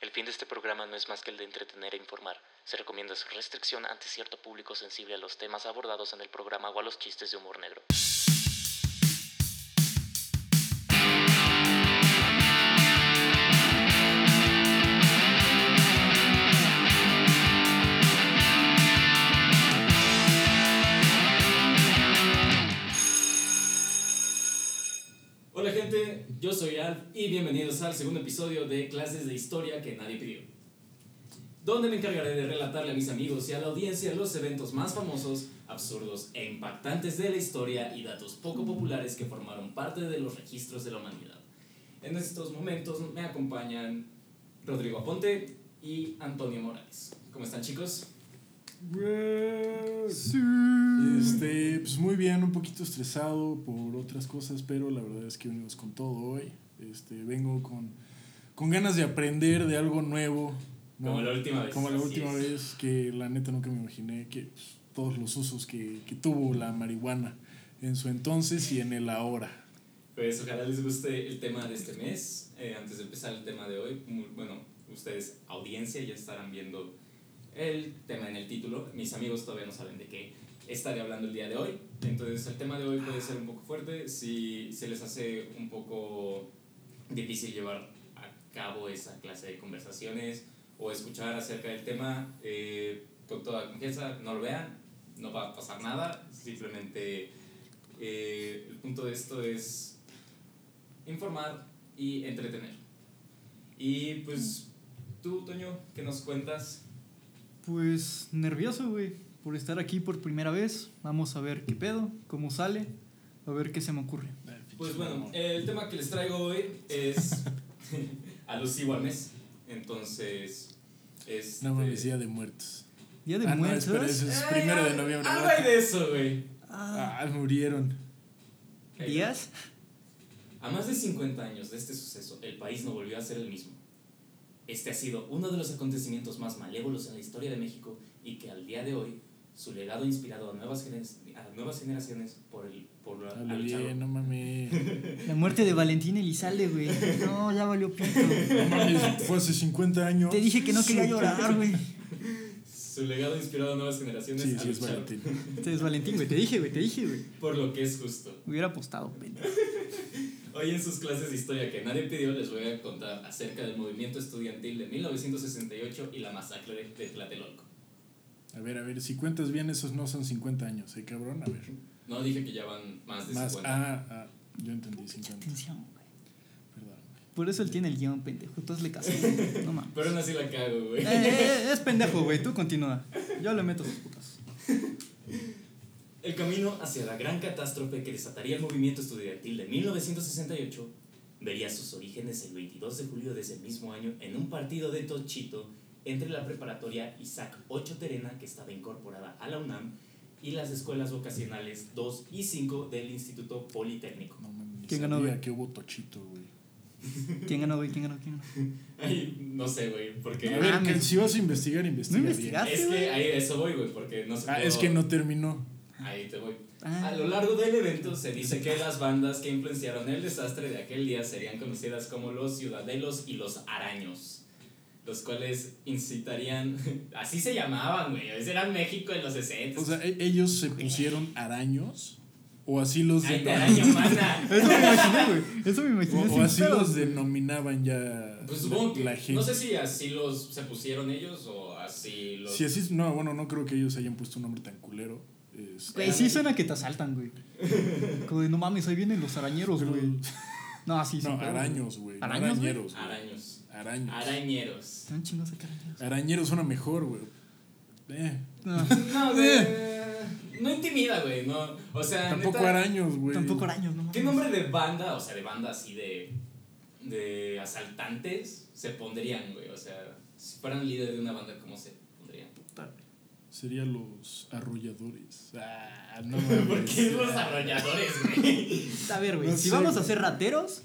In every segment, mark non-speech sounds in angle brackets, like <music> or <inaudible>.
El fin de este programa no es más que el de entretener e informar. Se recomienda su restricción ante cierto público sensible a los temas abordados en el programa o a los chistes de humor negro. Soy Alf y bienvenidos al segundo episodio de Clases de Historia que nadie pidió. Donde me encargaré de relatarle a mis amigos y a la audiencia los eventos más famosos, absurdos e impactantes de la historia y datos poco populares que formaron parte de los registros de la humanidad. En estos momentos me acompañan Rodrigo Aponte y Antonio Morales. ¿Cómo están chicos? Este, pues muy bien, un poquito estresado por otras cosas, pero la verdad es que venimos con todo hoy. Este, vengo con, con ganas de aprender de algo nuevo. ¿no? Como la última vez. Como la última es. vez, que la neta nunca me imaginé que pues, todos los usos que, que tuvo la marihuana en su entonces y en el ahora. Pues ojalá les guste el tema de este mes. Eh, antes de empezar el tema de hoy, muy- bueno, ustedes, audiencia, ya estarán viendo el tema en el título. Mis amigos todavía no saben de qué estaré hablando el día de hoy. Entonces el tema de hoy puede ser un poco fuerte. Si se les hace un poco difícil llevar a cabo esa clase de conversaciones o escuchar acerca del tema, eh, con toda confianza, no lo vean, no va a pasar nada. Simplemente eh, el punto de esto es informar y entretener. Y pues tú, Toño, ¿qué nos cuentas? Pues nervioso, güey, por estar aquí por primera vez. Vamos a ver qué pedo, cómo sale, a ver qué se me ocurre. Pues bueno, el tema que les traigo hoy es alusivo al mes. Entonces, es. No mames, Día de Muertos. Día de ah, no, muertos. espera, ese es primero de noviembre. Algo hay de eso, güey. Ah, Ah, murieron. ¿Días? A más de 50 años de este suceso, el país no volvió a ser el mismo. Este ha sido uno de los acontecimientos más malévolos en la historia de México y que al día de hoy su legado ha inspirado a nuevas, a nuevas generaciones por el por la- Dale no mames. <laughs> La muerte de Valentín Elizalde, güey. No, ya valió pito. No mames, fue hace 50 años. Te dije que no quería llorar, güey. Su legado ha inspirado a nuevas generaciones Sí, a sí, es luchar Valentín. Este es Valentín, güey. Te dije, güey, te dije, güey. por lo que es justo. Hubiera apostado, pendejo. <laughs> Hoy en sus clases de historia que nadie pidió les voy a contar acerca del movimiento estudiantil de 1968 y la masacre de, Tlatelolco. A ver, a ver, si cuentas bien, esos no son 50 años, ¿eh, cabrón? A ver. No dije que ya van más de Más, 50. ah, ah, yo entendí 50. Atención, güey. Perdón. Por eso él tiene el guion, pendejo. Tú hazle caso. No mames. Pero aún así la cago, güey. Eh, eh, es pendejo, güey. Tú continúa. Yo le meto sus putas. <laughs> El camino hacia la gran catástrofe que desataría el movimiento estudiantil de 1968 vería sus orígenes el 22 de julio de ese mismo año en un partido de tochito entre la preparatoria Isaac 8 Terena, que estaba incorporada a la UNAM, y las escuelas vocacionales 2 y 5 del Instituto Politécnico. No ¿Quién ganó, que hubo tochito, güey. ¿Quién ganó, güey? ¿Quién ganó? ¿Quién ganó? Ay, no sé, güey, porque... A ver, que si vas a investigar, investiga ¿No bien. investigaste? Es que ahí eso voy, güey, porque no sé Ah, es que no terminó. Ahí te voy. Ah. A lo largo del evento se dice que las bandas que influenciaron el desastre de aquel día serían conocidas como los Ciudadelos y los Araños, los cuales incitarían, <laughs> así se llamaban, güey, ese era México en los 60. O sea, ¿e- ellos se pusieron araños o así los Ay, de denominaban. araña mana. <laughs> Eso me imaginé, güey. Eso me imaginé. O, así pedos, los denominaban ya Pues supongo que, la gente. no sé si así los se pusieron ellos o así los... Si así, no, bueno, no creo que ellos hayan puesto un nombre tan culero. Este, Güey, sí suena que te asaltan, güey. Como de, no mames, ahí vienen los arañeros, pero- güey. No, así no, sí. araños, güey. no ¿Araños, güey? Arañeros. güey. Araños. Araños. Arañeros. Están chingos acá arañeros. Arañeros suena mejor, güey. Eh, No, <laughs> No, güey, no intimida, güey, no, o sea, tampoco neta- araños, güey. tampoco araños, no ¿Qué mames. nombre de banda, o sea, de banda así de, de asaltantes se pondrían, güey? O sea, si fueran líder de una banda, ¿cómo se Serían los arrolladores. Ah, no <laughs> ¿Por qué los arrolladores, güey? A ver, güey, No si sé, vamos a ser rateros,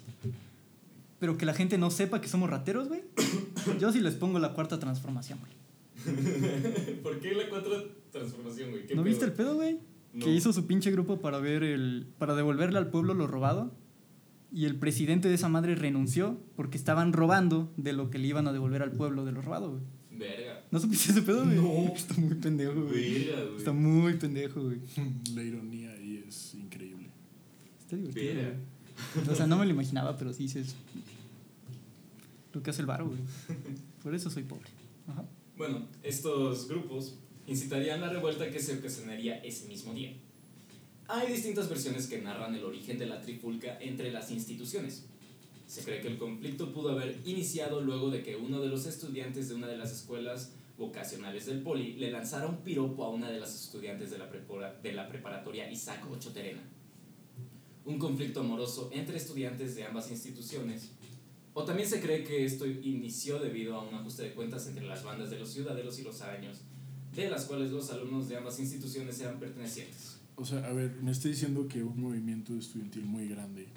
pero que la gente no sepa que somos rateros, güey, yo sí les pongo la cuarta transformación, güey. <laughs> ¿Por qué la cuatro transformación, güey? ¿Qué ¿No pedo? viste el pedo, güey? No. Que hizo su pinche grupo para ver el. para devolverle al pueblo lo robado. y el presidente de esa madre renunció porque estaban robando de lo que le iban a devolver al pueblo de lo robado, güey. Verga. ¿No supiste ese pedo, güey? No. <laughs> Está muy pendejo, güey. Verga, güey. Está muy pendejo, güey. La ironía ahí es increíble. Está divertido, Verga. güey. O sea, no me lo imaginaba, pero sí es lo que hace el varo, güey. Por eso soy pobre. Ajá. Bueno, estos grupos incitarían la revuelta que se ocasionaría ese mismo día. Hay distintas versiones que narran el origen de la trifulca entre las instituciones. Se cree que el conflicto pudo haber iniciado luego de que uno de los estudiantes de una de las escuelas vocacionales del Poli le lanzara un piropo a una de las estudiantes de la, prepara- de la preparatoria Isaac Ocho Terena. Un conflicto amoroso entre estudiantes de ambas instituciones o también se cree que esto inició debido a un ajuste de cuentas entre las bandas de los ciudadelos y los araños, de las cuales los alumnos de ambas instituciones eran pertenecientes. O sea, a ver, me está diciendo que un movimiento estudiantil muy grande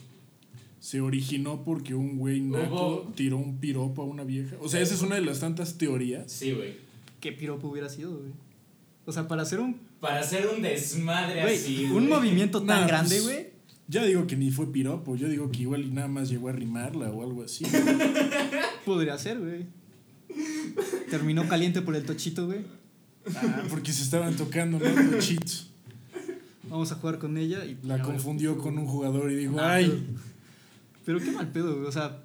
se originó porque un güey naco tiró un piropo a una vieja. O sea, esa es una de las tantas teorías. Sí, güey. ¿Qué piropo hubiera sido, güey? O sea, para hacer un, Para hacer un desmadre güey, así. un güey. movimiento tan Nah, grande, pues, güey. Ya digo que ni fue piropo, yo digo que igual y nada más llegó a rimarla o algo así. <laughs> Podría ser, güey. Terminó caliente por el tochito, güey. Ah, porque se estaban tocando, ¿no? Los cheats. Vamos a jugar con ella y La confundió con un jugador y dijo, Ah, ay, Pero, qué mal pedo, güey. O sea,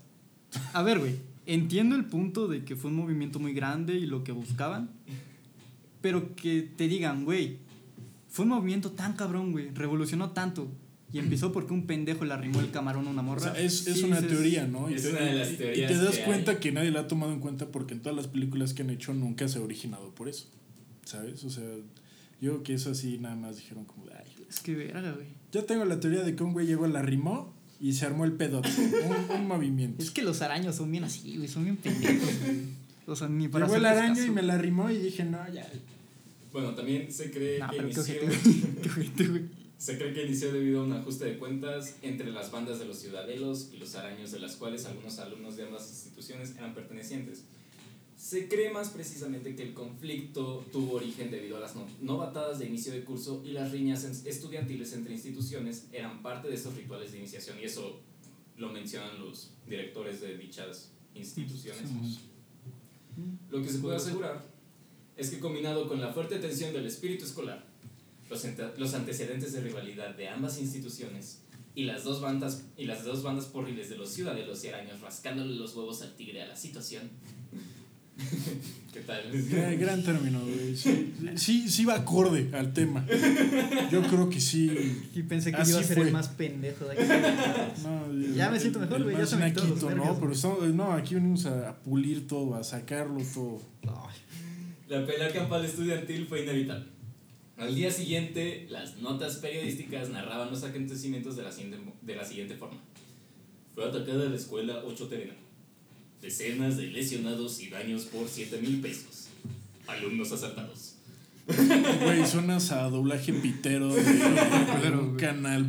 a ver, güey. Entiendo el punto de que fue un movimiento muy grande y lo que buscaban. Pero que te digan, güey, fue un movimiento tan cabrón, güey. Revolucionó tanto. Y empezó porque un pendejo le arrimó el camarón a una O morra. sea, es, es Sí una dices, teoría, ¿no? Y es te, una de las y- y teorías te das que cuenta hay. que nadie la ha tomado en cuenta porque en todas las películas que han hecho nunca se ha originado por eso. ¿Sabes? O sea, yo creo que eso así nada más dijeron como, de, ay, Es que verga, güey. yo tengo la teoría de que un güey llegó, la rimó y se armó el pedo. un, un movimiento. Es que los araños son bien así, güey. Son bien pendejos, güey. O sea, ni para Llegó el araño caso. y me la rimó y dije, no, ya. Bueno, también se cree Nah, que inició... <laughs> Se cree que inició debido a un ajuste de cuentas entre las bandas de los ciudadelos y los araños, de las cuales algunos alumnos de ambas instituciones eran pertenecientes. Se cree más precisamente que el conflicto tuvo origen debido a las no- novatadas de inicio de curso y las riñas estudiantiles entre instituciones eran parte de estos rituales de iniciación y eso lo mencionan los directores de dichas instituciones. Lo que se puede asegurar es que combinado con la fuerte tensión del espíritu escolar, los, los antecedentes de rivalidad de ambas instituciones y las dos bandas y las dos bandas porriles de los ciudadelos y araños rascándole los huevos al tigre a la situación. ¿Qué tal? <laughs> Gran, gran término, güey. Sí, sí, sí va acorde al tema. Yo creo que sí. Y pensé que Así iba a ser fue. el más pendejo de aquí. No, Ya me siento mejor, güey, ya se me nervios, ¿no? Pero estamos- no, aquí venimos a, a pulir todo, a sacarlo todo. La pelea campal estudiantil fue inevitable. Al día siguiente, las notas periodísticas narraban los acontecimientos de la siguiente, de la siguiente forma. Fue atacada la escuela 8 Terena. Decenas de lesionados y daños por 7 mil pesos. Alumnos asaltados. Güey, suenas a doblaje pitero de, de un canal,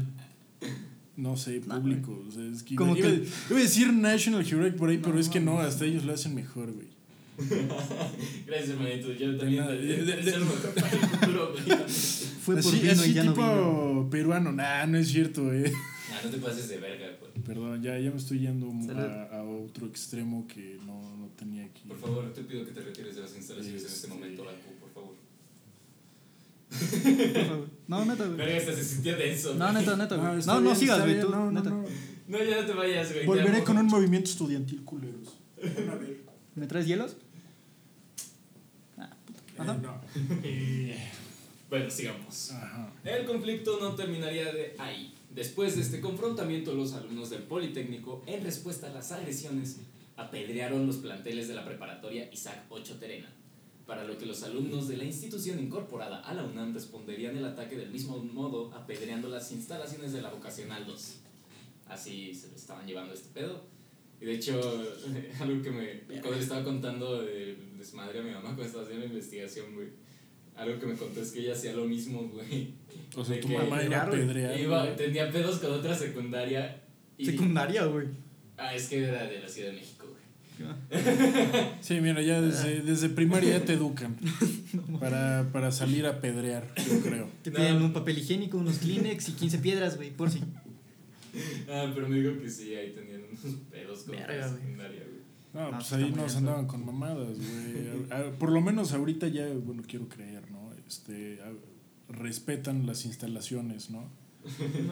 no sé, público. O sea, es que Como iba, que- iba- iba a decir National Heroic por ahí, pero es que no, hasta ellos lo hacen mejor, güey. Gracias, hermanito. Yo también. Fue por así vino así y ya no tipo vino. peruano, nah, no es cierto, eh. Ah, no te pases de verga, güey. Perdón, ya, ya me estoy yendo a, a otro extremo que no, no tenía aquí. Por favor, te pido que te retires de las instalaciones en este Este- momento, por favor. Por favor. No, neta, güey. Verga, hasta se sintió denso. No, güey. neta, neta, güey. No, no bien, sigas, güey. Tú, no, no, neta. no. No, ya no te vayas, güey. Volveré con un mo- movimiento estudiantil, culeros. Van a ver. ¿Me traes hielos? Ah, puta. Ajá. Eh, no. <laughs> Eh, Bueno, sigamos. ajá. El conflicto no terminaría de ahí. Después de este confrontamiento, los alumnos del Politécnico, en respuesta a las agresiones, apedrearon los planteles de la preparatoria Isaac 8 Terena, para lo que los alumnos de la institución incorporada a la UNAM responderían el ataque del mismo modo, apedreando las instalaciones de la Vocacional 2. Así se lo estaban llevando este pedo. Y de hecho, <laughs> algo que me. Cuando estaba contando el desmadre a mi mamá cuando estaba haciendo la investigación, güey. Algo que me contó es que ella hacía lo mismo, güey. O sea, De tu mamá iba a pedrear. Iba, tenía pedos con otra secundaria. Y, Secundaria, güey. ah, es que era de la Ciudad de México, güey. Sí, mira, ya desde, desde primaria ya te educan. <laughs> Para, para salir a pedrear, yo creo. Te No. piden un papel higiénico, unos Kleenex y 15 piedras, güey, por si. Ah, pero me dijo que sí, ahí tenían unos pedos con Verga, la secundaria, güey. No, No, pues ahí nos andaban con mamadas, güey. Por lo menos ahorita ya, bueno, quiero creer, ¿no? Este, a- respetan las instalaciones, ¿no?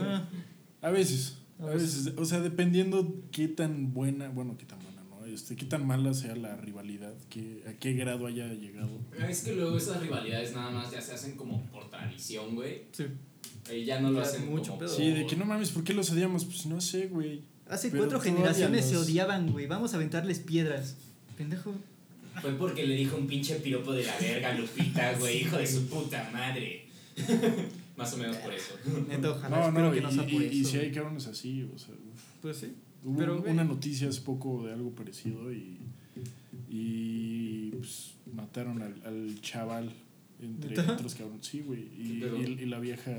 Ah, <laughs> A veces, a veces, o sea, dependiendo qué tan buena, bueno, qué tan buena, ¿no? Este, qué tan mala sea la rivalidad, qué, a qué grado haya llegado. Ah, Es que luego esas rivalidades nada más ya se hacen como por tradición, güey. sí. Y ya no lo hacen mucho como pedo. Sí, de que no mames, ¿por qué los odiamos? Pues no sé, güey. Hace Pero cuatro generaciones se odiaban, güey. Vamos a aventarles piedras. Pendejo. Fue porque le dijo un pinche piropo de la verga a Lupita, <laughs> güey, hijo de su puta madre. <laughs> Más o menos por eso. Ojalá. No, espero no, que y, no sea por y- y si hay cabrones así, o sea, uf. Pues sí. Hubo Pero, un- güey. una noticia hace poco de algo parecido y, y pues, mataron al, al chaval entre ¿Neta? otros cabrones. Sí, güey. Y, y la vieja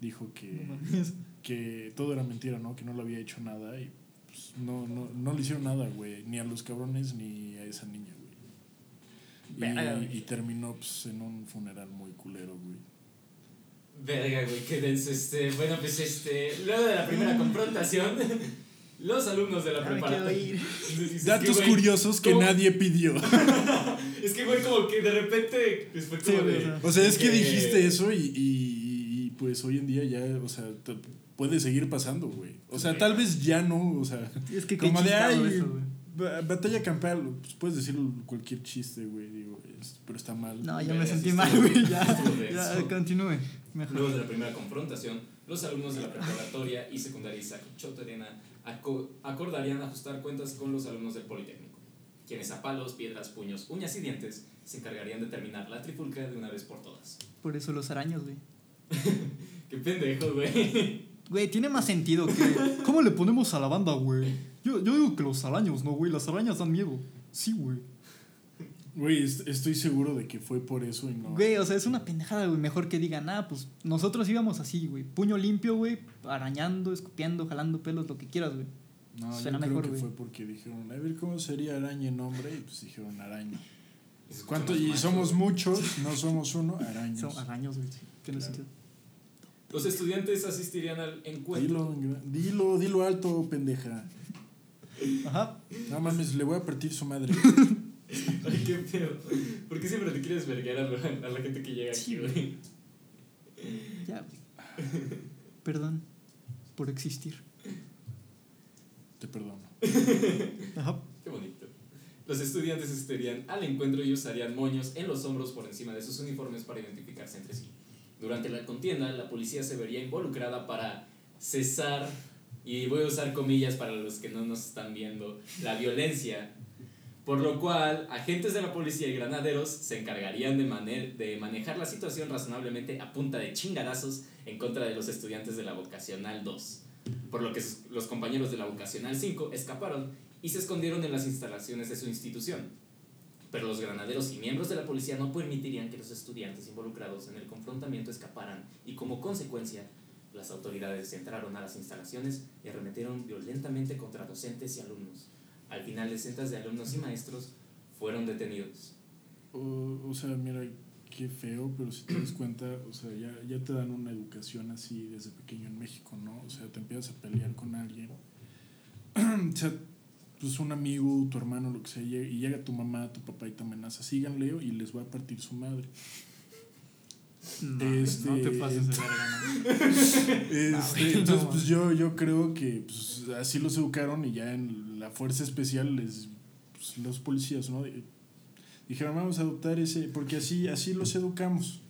dijo que, No mames. Que todo era mentira, ¿no? Que no le había hecho nada y pues, no, no, no le hicieron nada, güey. Ni a los cabrones ni a esa niña, güey. Y, y terminó pues, en un funeral muy culero, güey. Verga, güey, qué denso este. Bueno, pues este. Luego de la primera confrontación, <laughs> los alumnos de la Ya preparatoria. <laughs> Datos que, güey, curiosos que ¿cómo? nadie pidió. <laughs> Es que, güey, como que de repente. Pues fue Sí, como güey, de. o sea, es que Eh, dijiste eso y- y, pues hoy en día ya, o sea, te- puede seguir pasando, güey. O sea, tal vez ya no, o sea, Es que como de, ay, eso, güey. ba- batalla campal, pues puedes decir cualquier chiste, güey, digo, es- pero está mal. No, ya me sí sentí mal, güey. Ya, ya, continúe. Mejor. Luego de la primera confrontación, los alumnos de la preparatoria y secundaria Isaac Choterena aco- acordarían ajustar cuentas con los alumnos del Politécnico, quienes a palos, piedras, puños, uñas y dientes se encargarían de terminar la trifulca de una vez por todas. Por eso los araños, güey. <laughs> Qué pendejo, güey. Güey, tiene más sentido que. ¿Cómo le ponemos a la banda, güey? Yo, yo digo que los araños, ¿no, güey? Las arañas dan miedo. Sí, güey. Güey, est- estoy seguro de que fue por eso y no. Güey, o sea, es una pendejada, güey. Mejor que digan, ah, pues nosotros íbamos así, güey. Puño limpio, güey. Arañando, escupiendo, jalando pelos, lo que quieras, güey. no, yo suena creo mejor, que fue porque dijeron, a ver cómo sería araña en nombre, y pues dijeron araña. ¿Cuánto? Y somos muchos, no somos uno, arañas. <laughs> Son araños, güey. sí, Tiene Claro. sentido. Los estudiantes asistirían al encuentro. Dilo, dilo, dilo alto, pendeja. Ajá. No mames, le voy a partir su madre. <laughs> Ay, qué pedo. ¿Por qué siempre te quieres verguer a la, a la gente que llega aquí, Sí, güey? Ya, güey. Perdón por existir. Te perdono. Ajá. Qué bonito. Los estudiantes asistirían al encuentro y usarían moños en los hombros por encima de sus uniformes para identificarse entre sí. Durante la contienda, la policía se vería involucrada para cesar, y voy a usar comillas para los que no nos están viendo, la violencia. Por lo cual, agentes de la policía y granaderos se encargarían de, maner- de manejar la situación razonablemente a punta de chingadazos en contra de los estudiantes de la vocacional 2. Por lo que los compañeros de la vocacional 5 escaparon y se escondieron en las instalaciones de su institución. Pero los granaderos y miembros de la policía no permitirían que los estudiantes involucrados en el confrontamiento escaparan y como consecuencia las autoridades entraron a las instalaciones y arremetieron violentamente contra docentes y alumnos. Al final decenas de alumnos y maestros fueron detenidos. O, o sea, mira, qué feo, pero si te das cuenta, o sea, ya, ya te dan una educación así desde pequeño en México, ¿no? O sea, te empiezas a pelear con alguien. <clears throat> o sea, pues un amigo, tu hermano, lo que sea, llega- y llega tu mamá, tu papá y te amenaza, síganle y les va a partir su madre. No, Este, no te pases de verga, ¿no? <laughs> Este, entonces, pues yo, yo creo que pues, así los educaron y ya en la fuerza especial les, pues, los policías, ¿no? Dijeron, vamos a adoptar ese, porque así, así los educamos.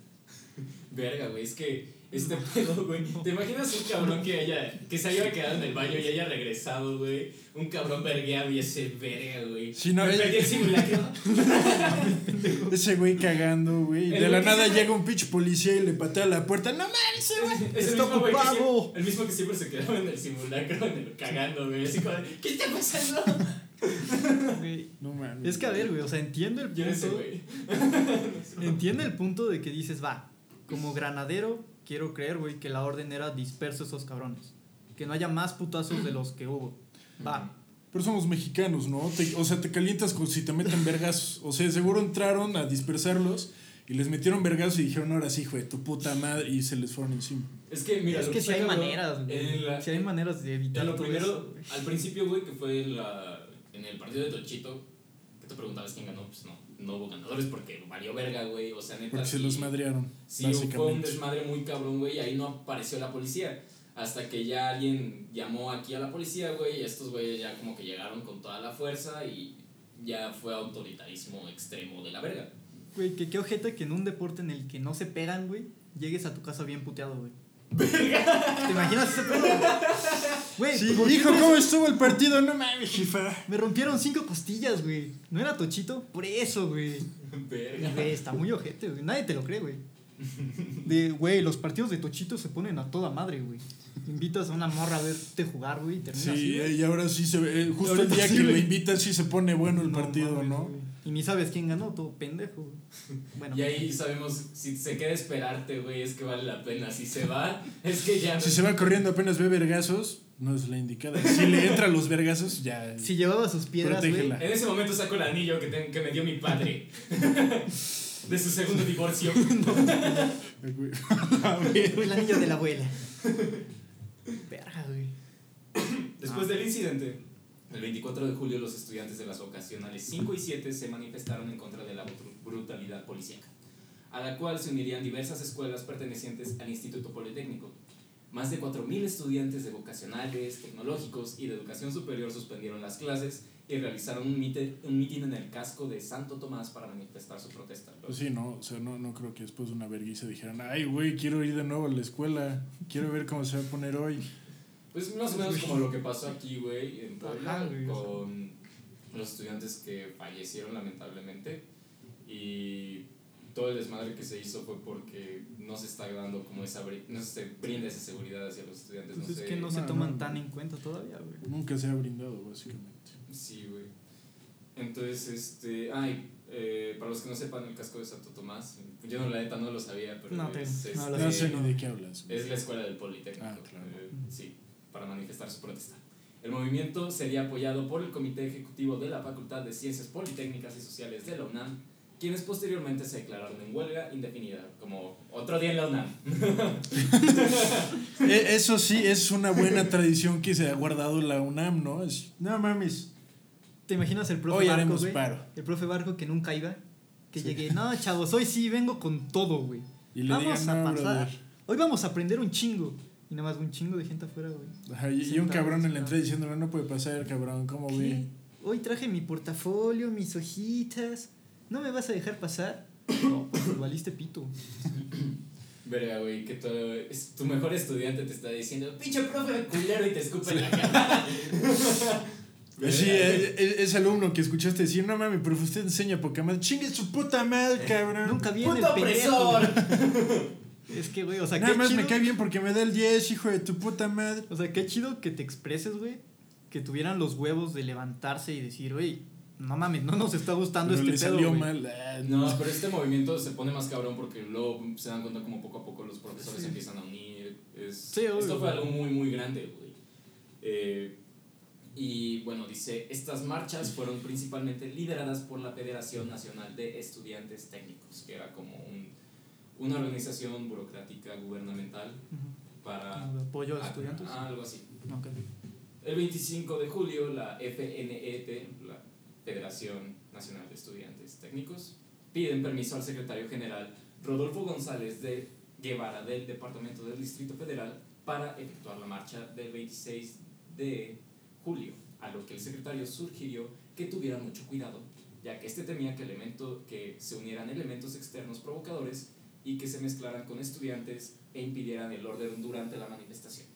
Verga, güey, es que este <laughs> pedo, güey. ¿Te imaginas un cabrón que haya, que se haya quedado en el baño y haya regresado, güey? Un cabrón vergueado y ese verga, güey. Sí, no, Me el- perdí el simulacro. <laughs> Ese güey cagando, güey. De la nada llega un pinche policía y le patea la puerta. ¡No mames, ese güey! Es ¡Está ocupado! el mismo que siempre se quedaba en el simulacro, en el, cagando, güey. Así como, de, ¿qué está pasando? Güey, No mames. Es que a ver, güey, o sea, entiendo el ¿Quién es ese, punto. güey? Entiendo el punto de que dices, va, como granadero, quiero creer, güey, que la orden era disperso a esos cabrones. Que no haya más putazos de los que hubo. Va. Pero somos mexicanos, ¿no? Te- o sea, te calientas con si te meten vergas. O sea, seguro entraron a dispersarlos Y les metieron vergazos y dijeron, ahora sí, hijo de tu puta madre. Y se les fueron encima. Es que, mira, es lo que si hay cabrón, maneras, güey. la- Si hay maneras de evitar lo todo primero, eso, güey. al principio, güey, que fue en la, en el partido de Tochito, que te preguntabas quién ganó, pues no, no hubo ganadores porque valió verga, güey, o sea, neta. Porque se sí- los madrearon. Sí, fue un desmadre muy cabrón, güey, y ahí no apareció la policía. Hasta que ya alguien llamó aquí a la policía, güey, y estos güeyes ya como que llegaron con toda la fuerza y ya fue autoritarismo extremo de la verga. Güey, que qué ojete que en un deporte en el que no se pegan, güey, llegues a tu casa bien puteado, güey. ¿Te imaginas ese pedo? Güey, Sí, ¿por qué hijo, ¿cómo estuvo el partido? No mames, jefa. Me rompieron cinco costillas, güey. ¿No era Tochito? Por eso, güey. Verga. Güey, está muy ojete, güey. Nadie te lo cree, güey. De, güey, los partidos de Tochito se ponen a toda madre, güey. Invitas a una morra a verte jugar, güey, y termina así, Sí, y ahora sí se ve. eh, Justo el día sí, que lo güey. invitan, sí se pone bueno el No partido, mames, ¿no? güey. Y ni sabes quién ganó, todo pendejo, güey. Bueno, Y ahí sabemos, si se queda esperarte, güey, es que vale la pena. Si se va, es que ya... Si se va corriendo apenas ve vergazos, no es la indicada. Si le entra los vergazos, ya. si llevaba sus piedras, güey. En ese momento saco el anillo que, te- que me dio mi padre. <laughs> de su segundo divorcio. <laughs> <laughs> El anillo de la abuela. Verga, güey. Después del incidente, el 24 de julio los estudiantes de las vocacionales 5 y 7 se manifestaron en contra de la bru- brutalidad policíaca, a la cual se unirían diversas escuelas pertenecientes al Instituto Politécnico. Más de 4.000 estudiantes de vocacionales, tecnológicos y de educación superior suspendieron las clases y realizaron un, mite- un mitin en el casco de Santo Tomás para manifestar su protesta. Pues sí, no, o sea, no, no creo que después de una vergüenza dijeran, ay, güey, quiero ir de nuevo a la escuela, quiero ver cómo se va a poner hoy. Pues más o menos como lo que pasó aquí, güey, en Puebla, con los estudiantes que fallecieron lamentablemente. Y todo el desmadre que se hizo fue porque no se está dando como esa, no se brinda esa seguridad hacia los estudiantes. Pues no es sé. que no se No, toman no. tan en cuenta todavía, güey. Nunca se ha brindado, básicamente. Sí, güey. Entonces, este, ay, eh, para los que no sepan, el casco de Santo Tomás, yo no la neta no lo sabía, pero No, te- es, no, este, lo No sé ni de qué hablas. güey. Es la escuela del Politécnico. Ah, claro. eh, sí, para manifestar su protesta. El movimiento sería apoyado por el Comité Ejecutivo de la Facultad de Ciencias Politécnicas y Sociales de la UNAM, quienes posteriormente se declararon en huelga indefinida, como otro día en la UNAM. <laughs> Eh, Eso sí, es una buena tradición que se ha guardado la UNAM, ¿no? Es, no mames, ¿Te imaginas el profe hoy Barco, haremos güey? paro. El profe Barco que nunca iba. Que Sí. llegue, no, chavos, hoy sí vengo con todo, güey. Y le Vamos digan, a no, pasar. brother. Hoy vamos a aprender un chingo. Y nada más un chingo de gente afuera, güey. Y, y un cabrón en la entrada diciéndole, no puede pasar, cabrón, ¿cómo ve? Hoy traje mi portafolio, mis hojitas. ¿No me vas a dejar pasar? <coughs> No, pues valiste pito. <coughs> Verga, güey, que tu, es- tu mejor estudiante te está diciendo, pinche profe culero y te escupe en la cara. <laughs> Sí, Verga, eh, eh, ese alumno que escuchaste decir, no mames, pero usted enseña poca madre. Chingue su puta madre, cabrón. Nunca viene ¡Puto opresor! güey. <laughs> Es que, güey, o sea, Nada qué más chido. me cae bien porque me da el 10, hijo de tu puta madre. O sea, qué chido que te expreses, güey. Que tuvieran los huevos de levantarse y decir, oye, no mames, no nos está gustando Pero le este pedo, salió güey". mal. Ah, No, pero este movimiento se pone más cabrón porque luego se dan cuenta como poco a poco los profesores se empiezan a unir. Es, Sí, obvio. esto fue algo muy, muy grande, güey. Eh, y bueno, dice, estas marchas fueron principalmente lideradas por la Federación Nacional de Estudiantes Técnicos, que era como un, una organización burocrática gubernamental para... De apoyo a Ah, estudiantes. Algo así. Ok. El 25 de julio, la FNET, la Federación Nacional de Estudiantes Técnicos, piden permiso al secretario general Rodolfo González de Guevara del Departamento del Distrito Federal para efectuar la marcha del 26 de julio, a lo que el secretario sugirió que tuvieran mucho cuidado, ya que este temía que, elemento, que se unieran elementos externos provocadores y que se mezclaran con estudiantes e impidieran el orden durante la manifestación.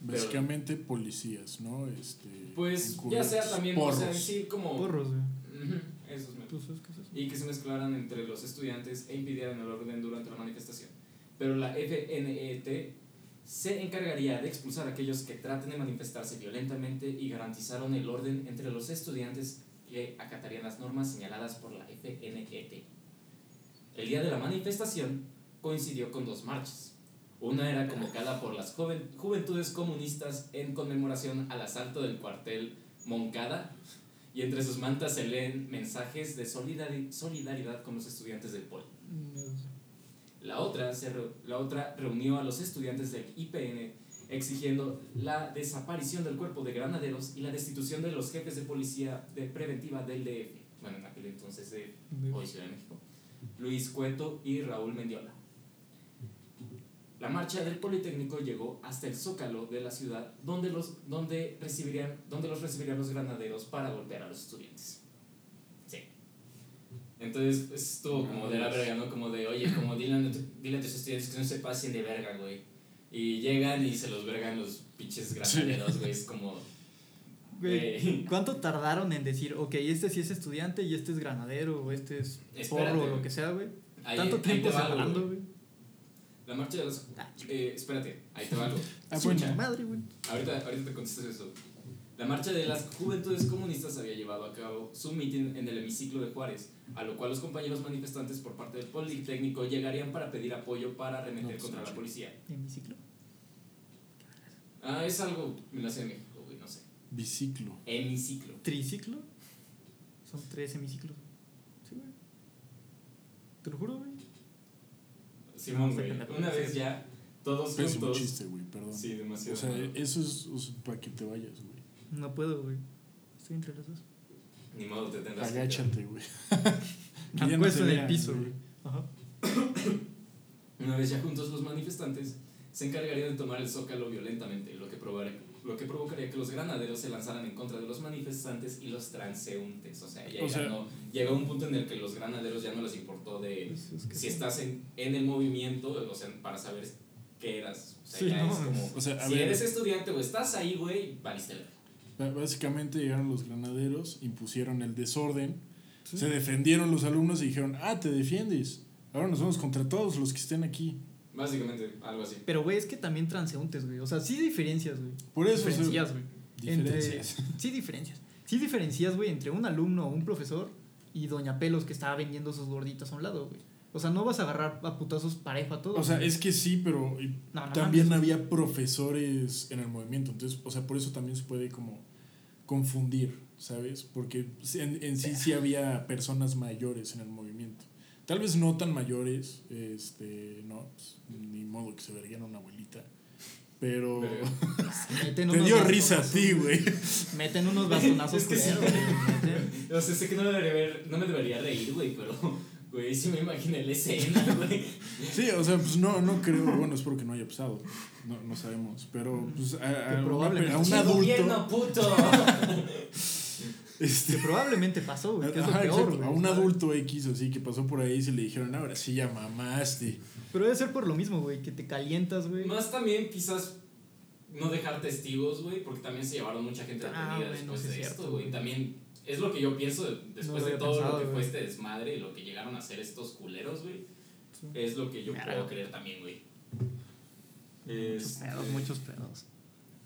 Básicamente policías, ¿no? Este, Pues ya sea también, o sea, Porros. sí como... Porros, güey. Ujú, esos me- Pues es que es eso. Y que se mezclaran entre los estudiantes e impidieran el orden durante la manifestación. Pero la FNET se encargaría de expulsar a aquellos que traten de manifestarse violentamente y garantizaron el orden entre los estudiantes que acatarían las normas señaladas por la FNET. El día de la manifestación coincidió con dos marchas. Una era convocada por las juventudes comunistas en conmemoración al asalto del cuartel Moncada y entre sus mantas se leen mensajes de solidari- solidaridad con los estudiantes del Poli. La otra, se re- la otra reunió a los estudiantes del IPN exigiendo la desaparición del cuerpo de granaderos y la destitución de los jefes de policía de preventiva del DF, bueno, en aquel entonces de hoy Ciudad de México, Luis Cueto y Raúl Mendiola. La marcha del Politécnico llegó hasta el Zócalo de la ciudad, donde los, donde recibirían, donde los recibirían los granaderos para golpear a los estudiantes. Entonces pues, estuvo como de la verga, ¿no? Como de, oye, como dile a, dile a tus estudiantes que no se pasen de verga, güey. Y llegan y se los vergan los pinches granaderos, güey. Es como, Güey. <laughs> ¿cuánto tardaron en decir, ok, este sí es estudiante y este es granadero o este es Espérate, porro o lo que sea, güey? ahí- ¿Tanto ahí tiempo te va separando, güey. güey? La marcha de los... Ah, Eh, espérate, ahí te va algo. Ah, Escucha. bueno. Madre, güey. Ahorita, ahorita te contestas eso. La marcha de las juventudes comunistas había llevado a cabo su mitin en el hemiciclo de Juárez, a lo cual los compañeros manifestantes por parte del Politécnico llegarían para pedir apoyo para arremeter No, contra la policía. ¿En mi ciclo? Ah, es algo en la Ciudad de México, güey, no sé. Biciclo. Hemiciclo. ¿Triciclo? Son tres hemiciclos. Sí, güey. Te lo juro, güey. Simón, güey. Una vez ya, todos Pésimo juntos. chiste, güey, perdón. Sí, demasiado. o sea, malo. eso es, para que te vayas, güey. No puedo, güey. Estoy entre los dos. Ni modo, te tendrás que Agáchate, güey. Que <laughs> Me ya no puesto se en el piso, güey. Ajá. <coughs> Una vez ya juntos los manifestantes se encargarían de tomar el zócalo violentamente, lo que, provocaría, lo que provocaría que los granaderos se lanzaran en contra de los manifestantes y los transeúntes. O sea, ya O sea- llegando- llegó un punto en el que los granaderos ya no les importó de Pues es que si sí. estás en, en el movimiento, o sea, para saber qué eras. O sea, Sí, ya no, es como, o sea, a si ver. eres estudiante o estás ahí, güey, valiste Básicamente llegaron los granaderos, impusieron el desorden, Sí. se defendieron los alumnos y dijeron, ah, te defiendes. Ahora nos vamos contra todos los que estén aquí. Básicamente, algo así. Pero, güey, es que también transeúntes, güey. O sea, sí diferencias, güey. Por eso, Diferencias, güey. Entre- Diferencias. <laughs> Sí diferencias. Sí diferencias, güey, entre un alumno o un profesor y Doña Pelos que estaba vendiendo sus gorditas a un lado, güey. O sea, no vas a agarrar a putazos parejo a todos. O sea, güey. es que sí, pero No, no también mames. había profesores en el movimiento. Entonces, o sea, por eso también se puede como confundir, ¿sabes? Porque en, en sí sí había personas mayores en el movimiento. Tal vez no tan mayores, este, no, pues, ni modo que se verguiera una abuelita. Pero. <laughs> Meten te unos dio risa a ti, güey. Meten unos bastonazos <laughs> Es que sí. culeros, güey. Meten- O sea, sé que no, debería ver- no me debería reír, güey, pero, güey, sí me imaginé la <laughs> escena, güey. Sí, o sea, pues no, no creo, bueno, espero que no haya pasado, no, no sabemos, pero pues a, a probablemente a un. ¡Che, gobierno, adulto, puto! <laughs> este, Que probablemente pasó, güey. Que es lo Ajá, peor, exacto, güey. a un adulto X así que pasó por ahí y se le dijeron, ahora sí ya mamaste. Pero debe ser por lo mismo, güey. Que te calientas, güey. Más también quizás no dejar testigos, güey, porque también se llevaron mucha gente Ah, detenida bueno, después es de cierto, esto, güey. güey. También es lo que yo pienso de- después de todo pensado, lo que fue este desmadre y lo que llegaron a hacer estos culeros, güey. Sí. Es lo que yo Verga. puedo creer también, güey. Muchos Este- pedos, muchos pedos.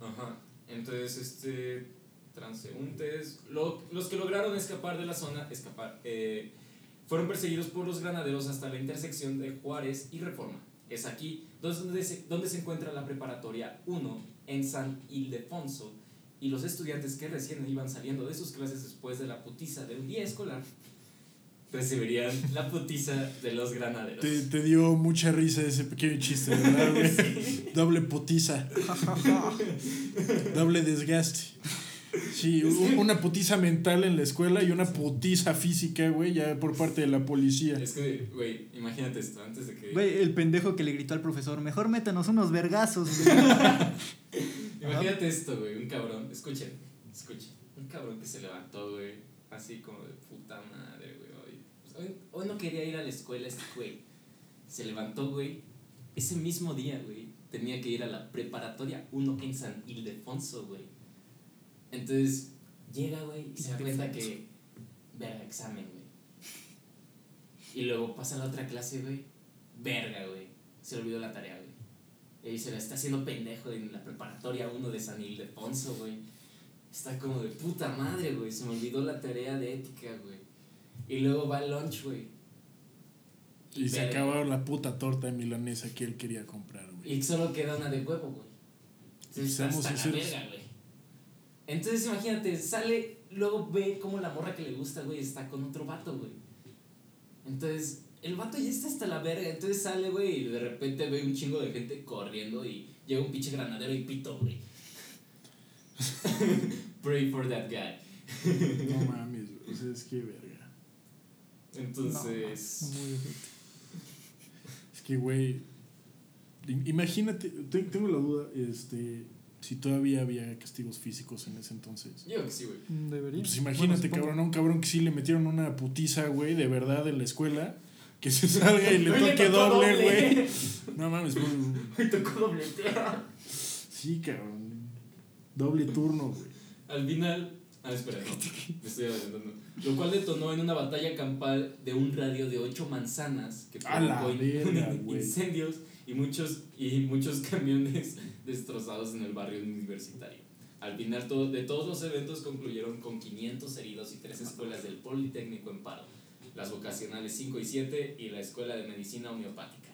Ajá. Entonces, este. Transeúntes. lo- los que lograron escapar de la zona, escapar, eh, fueron perseguidos por los granaderos hasta la intersección de Juárez y Reforma. Es aquí donde se, donde se encuentra la preparatoria 1 en San Ildefonso y los estudiantes que recién iban saliendo de sus clases después de la putiza de un día escolar recibirían la putiza de los granaderos. Te, te dio mucha risa ese pequeño chiste, ¿verdad, güey? <laughs> Doble putiza. Doble desgaste. Sí, una putiza mental en la escuela y una putiza física, güey, ya por parte de la policía. Es que, güey, imagínate esto, antes de que... Güey, el pendejo que le gritó al profesor, mejor métanos unos vergazos, güey. <laughs> Imagínate esto, güey, un cabrón, escuchen, escuchen, un cabrón que se levantó, güey, así como de puta madre, güey, hoy, pues, hoy, hoy no quería ir a la escuela este güey, se levantó, güey, ese mismo día, güey, tenía que ir a la preparatoria 1 en San Ildefonso, güey, entonces llega, güey, y se da cuenta que, verga, examen, güey, y luego pasa a la otra clase, güey, verga, güey, se olvidó la tarea, güey. Y se la está haciendo pendejo en la preparatoria 1 de San Ildefonso, güey. Está como de puta madre, güey. Se me olvidó la tarea de ética, güey. Y luego va al lunch, güey. Y se acabó la puta torta de milanesa que él quería comprar, güey. Y solo queda una de huevo, güey. Entonces hasta la verga, güey. Entonces imagínate, sale luego ve como la morra que le gusta, güey, está con otro vato, güey. Entonces, el vato ya está hasta la verga. Entonces sale, güey, y de repente ve un chingo de gente corriendo y llega un pinche granadero y pito, güey. <laughs> Pray for that guy. No mames, o sea, es que verga. Entonces. Muy ojete. Es que, güey, im- imagínate, te- tengo la duda, este, si todavía había castigos físicos en ese entonces. yo que sí, güey. Mm, Debería. Pues imagínate, Bueno, cabrón, a un cabrón que sí le metieron una putiza, güey, de verdad en la escuela, que se salga y le Hoy toque doble, güey. No mames, pues, <laughs> Hoy tocó dobletera. sí, cabrón. Doble turno, güey. Al final. Ah, espera, no. Me estoy adelantando. Lo cual detonó en una batalla campal de un radio de 8 manzanas que provocó <laughs> incendios y muchos, y muchos camiones <laughs> destrozados en el barrio universitario. Al final todo, de todos los eventos concluyeron con 500 heridos y tres escuelas del Politécnico en paro, las vocacionales 5 y 7 y la Escuela de Medicina Homeopática.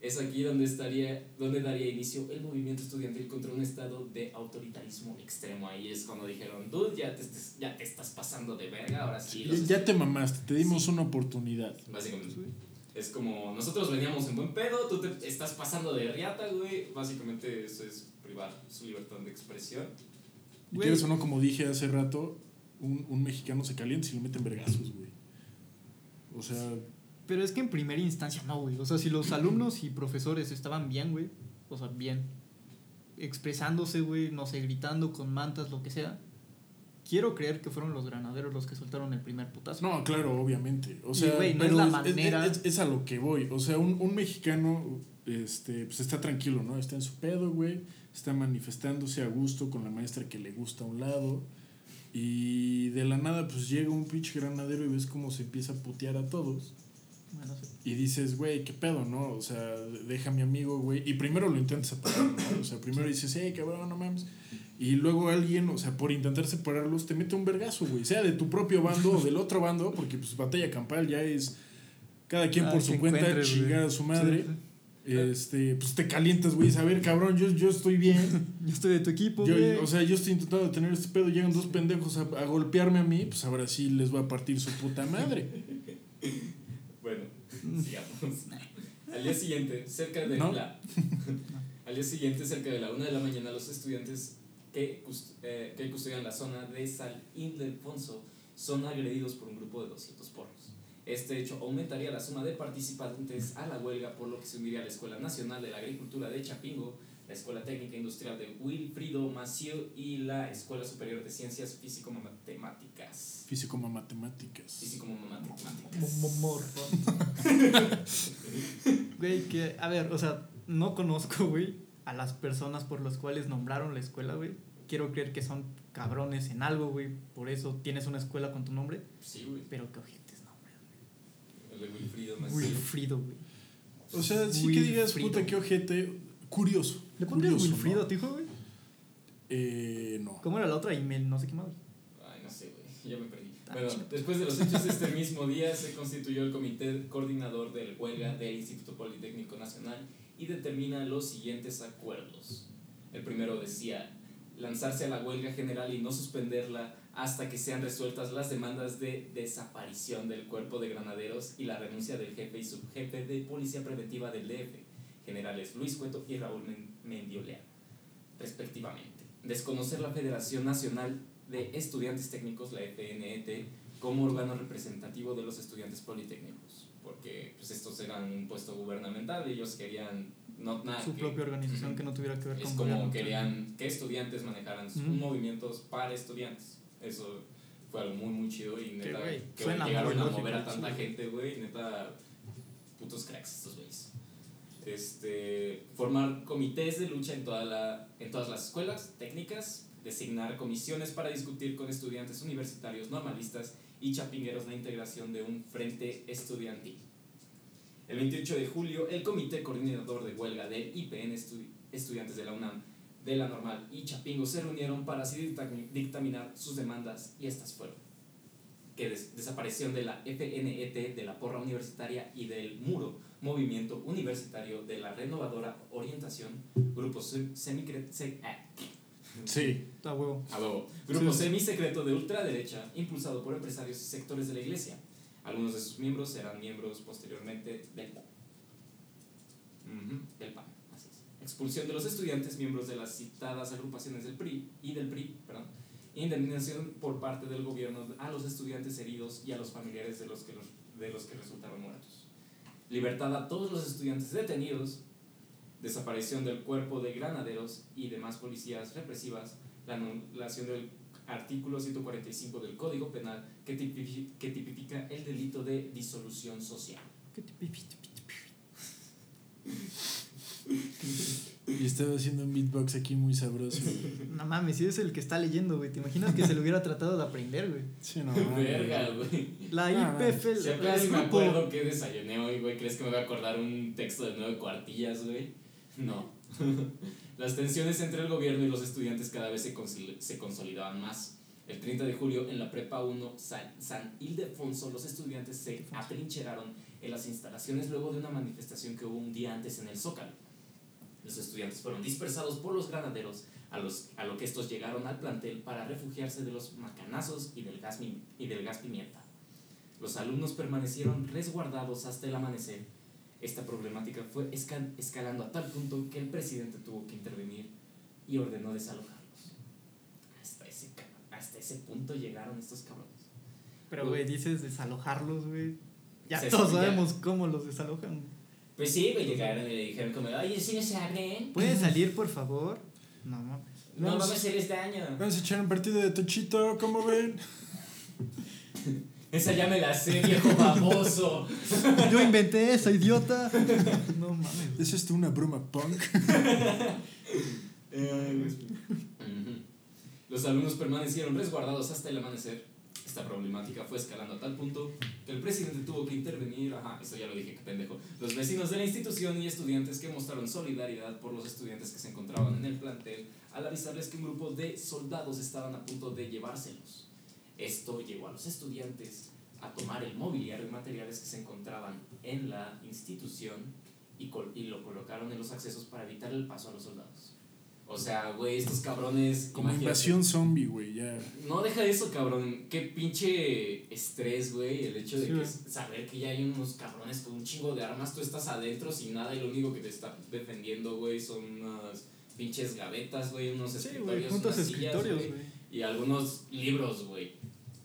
Es aquí donde, estaría, donde daría inicio el movimiento estudiantil contra un estado de autoritarismo extremo. Ahí es cuando dijeron, dude, ya te, ya te estás pasando de verga, ahora sí. Ya, ya te mamaste, te dimos una oportunidad. Básicamente. Es como, nosotros veníamos en buen pedo, tú te estás pasando de riata, güey. Básicamente eso es privar su libertad de expresión. Y Güey. quieres o no, como dije hace rato, un, un mexicano se calienta y le meten vergazos, güey. O sea, Pero es que en primera instancia no, güey. O sea, si los <clears throat> alumnos y profesores estaban bien, güey. O sea, bien. Expresándose, güey. No sé, gritando con mantas, lo que sea. Quiero creer que fueron los granaderos los que soltaron el primer putazo. no, claro, obviamente. O Y, sea, güey, no pero es la es, manera- es- es a lo que voy. O sea, un, un mexicano este, pues está tranquilo, ¿no? Está en su pedo, güey. Está manifestándose a gusto con la maestra que le gusta a un lado. Y de la nada, pues llega un pinche granadero y ves cómo se empieza a putear a todos. Bueno, sí. Y dices, güey, ¿qué pedo, no? O sea, deja a mi amigo, güey. Y primero lo intentas separar, ¿no? O sea, primero dices, hey, cabrón, no mames. Y luego alguien, o sea, por intentar separarlos, te mete un vergazo, güey. Sea de tu propio bando o del otro bando, porque pues batalla campal ya es cada quien Ah, por su cuenta chingar a su madre. Sí, sí. Este, pues te calientas, güey. A ver, cabrón, yo, yo estoy bien. <laughs> Yo estoy de tu equipo, Yo, güey. o sea, yo estoy intentando detener este pedo. Llegan dos pendejos a, a golpearme a mí. Pues ahora sí les voy a partir su puta madre. <laughs> Bueno, sigamos. Al día siguiente, cerca de ¿No? la... <laughs> Al día siguiente, cerca de la una de la mañana, los estudiantes que, cust- eh, que custodian la zona de San Ildefonso son agredidos por un grupo de 200 porros. Este hecho aumentaría la suma de participantes a la huelga, por lo que se uniría la Escuela Nacional de la Agricultura de Chapingo, la Escuela Técnica Industrial de Wilfrido Maciel y la Escuela Superior de Ciencias Físico-Matemáticas. Físico matemáticas. Físico-Matemáticas. Morro. <laughs> Güey, que, a ver, o sea, no conozco, güey, a las personas por las cuales nombraron la escuela, güey. Quiero creer que son cabrones en algo, güey. Por eso tienes una escuela con tu nombre. Sí, güey. Pero El de Wilfrido güey. Maciel. Wilfrido, güey. O sea, sí que digas, Wilfrido. puta, qué ojete. Curioso. ¿Le pondrías curioso, Wilfrido ¿no? a tu hijo, güey? Eh, no. ¿Cómo era la otra? Email, no sé qué madre. Ay, no sé, güey, ya me perdí. Ah, Bueno, chido. después de los hechos de este mismo día, se constituyó el comité coordinador del huelga del Instituto Politécnico Nacional y determina los siguientes acuerdos. El primero decía lanzarse a la huelga general y no suspenderla hasta que sean resueltas las demandas de desaparición del cuerpo de granaderos y la renuncia del jefe y subjefe de policía preventiva del DF, generales Luis Cueto y Raúl Men- Mendiolea, respectivamente. Desconocer la Federación Nacional de Estudiantes Técnicos, la FNET, como órgano representativo de los estudiantes politécnicos, porque pues, estos eran un puesto gubernamental ellos querían no, nada Su que- propia organización Ujú. que no tuviera que ver es con como gobierno. querían que estudiantes manejaran sus Ujú. movimientos para estudiantes. Eso fue algo muy, muy chido y neta, que llegaron a mover a tanta gente, güey, neta, putos cracks estos güeyes. Este, formar comités de lucha en, toda la, en todas las escuelas técnicas, designar comisiones para discutir con estudiantes universitarios normalistas y chapingueros la integración de un frente estudiantil. El 28 de julio, el Comité Coordinador de Huelga del IPN Estu- Estudiantes de la UNAM, de la Normal y Chapingo se reunieron para así dictami- dictaminar sus demandas y estas fueron que des- desaparición de la FNET, de la porra universitaria y del muro, movimiento universitario de la renovadora orientación, grupo sem- semicre- se- ah, Sí. A huevo. A huevo. Grupo Sí. semisecreto de ultraderecha, impulsado por empresarios y sectores de la iglesia. Algunos de sus miembros serán miembros posteriormente del PAN. Del PAN. Expulsión de los estudiantes, miembros de las citadas agrupaciones del PRI y del PRI, perdón. Indemnización por parte del gobierno a los estudiantes heridos y a los familiares de los que, los, de los que resultaron muertos. Libertad a todos los estudiantes detenidos. Desaparición del cuerpo de granaderos y demás policías represivas. La anulación del artículo 145 del Código Penal que, tipifi- que tipifica el delito de disolución social. Y estaba haciendo un beatbox aquí muy sabroso. <laughs> No mames, si eres el que está leyendo, güey. ¿Te imaginas que se lo hubiera tratado de aprender, güey? Sí, no. Verga, güey. La Ah, IPF, Siempre la- si me acuerdo que desayuné hoy, güey. ¿Crees que me voy a acordar un texto de nueve cuartillas, güey? No. <laughs> Las tensiones entre el gobierno y los estudiantes cada vez se, se consolidaban más. El 30 de julio, en la Prepa 1 San, San Ildefonso, los estudiantes se atrincheraron en las instalaciones luego de una manifestación que hubo un día antes en el Zócalo. Los estudiantes fueron dispersados por los granaderos, a, los, a lo que estos llegaron al plantel para refugiarse de los macanazos y del gas, y del gas pimienta. Los alumnos permanecieron resguardados hasta el amanecer. Esta problemática fue esca- escalando a tal punto que el presidente tuvo que intervenir y ordenó desalojarlos. Hasta ese, hasta ese punto llegaron estos cabrones. Pero, güey, dices desalojarlos, güey. Ya todos sabemos cómo los desalojan. Pues sí, güey, llegaron y le dijeron como, oye, si no se abren. ¿Puedes salir, por favor? No mames. No a hacerles daño. Vamos a echar un partido de tochito, ¿cómo ven? <laughs> Esa ya me la sé, viejo baboso. <laughs> Yo inventé eso, idiota. No mames. ¿Es esto una broma punk? <laughs> Los alumnos permanecieron resguardados hasta el amanecer. Esta problemática fue escalando a tal punto que el presidente tuvo que intervenir. Ajá, eso ya lo dije, qué pendejo. Los vecinos de la institución y estudiantes que mostraron solidaridad por los estudiantes que se encontraban en el plantel al avisarles que un grupo de soldados estaban a punto de llevárselos. Esto llevó a los estudiantes a tomar el mobiliario y materiales que se encontraban en la institución y, y lo colocaron en los accesos para evitar el paso a los soldados. O sea, güey, estos cabrones. Como imagínate. invasión zombie, güey, ya. No deja eso, cabrón. Qué pinche estrés, güey. El hecho de Sí, que saber que ya hay unos cabrones con un chingo de armas, tú estás adentro sin nada y lo único que te está defendiendo, güey, son unas pinches gavetas, güey, unos Sí, escritorios, juntos unas escritorios, güey, güey. y algunos libros, güey.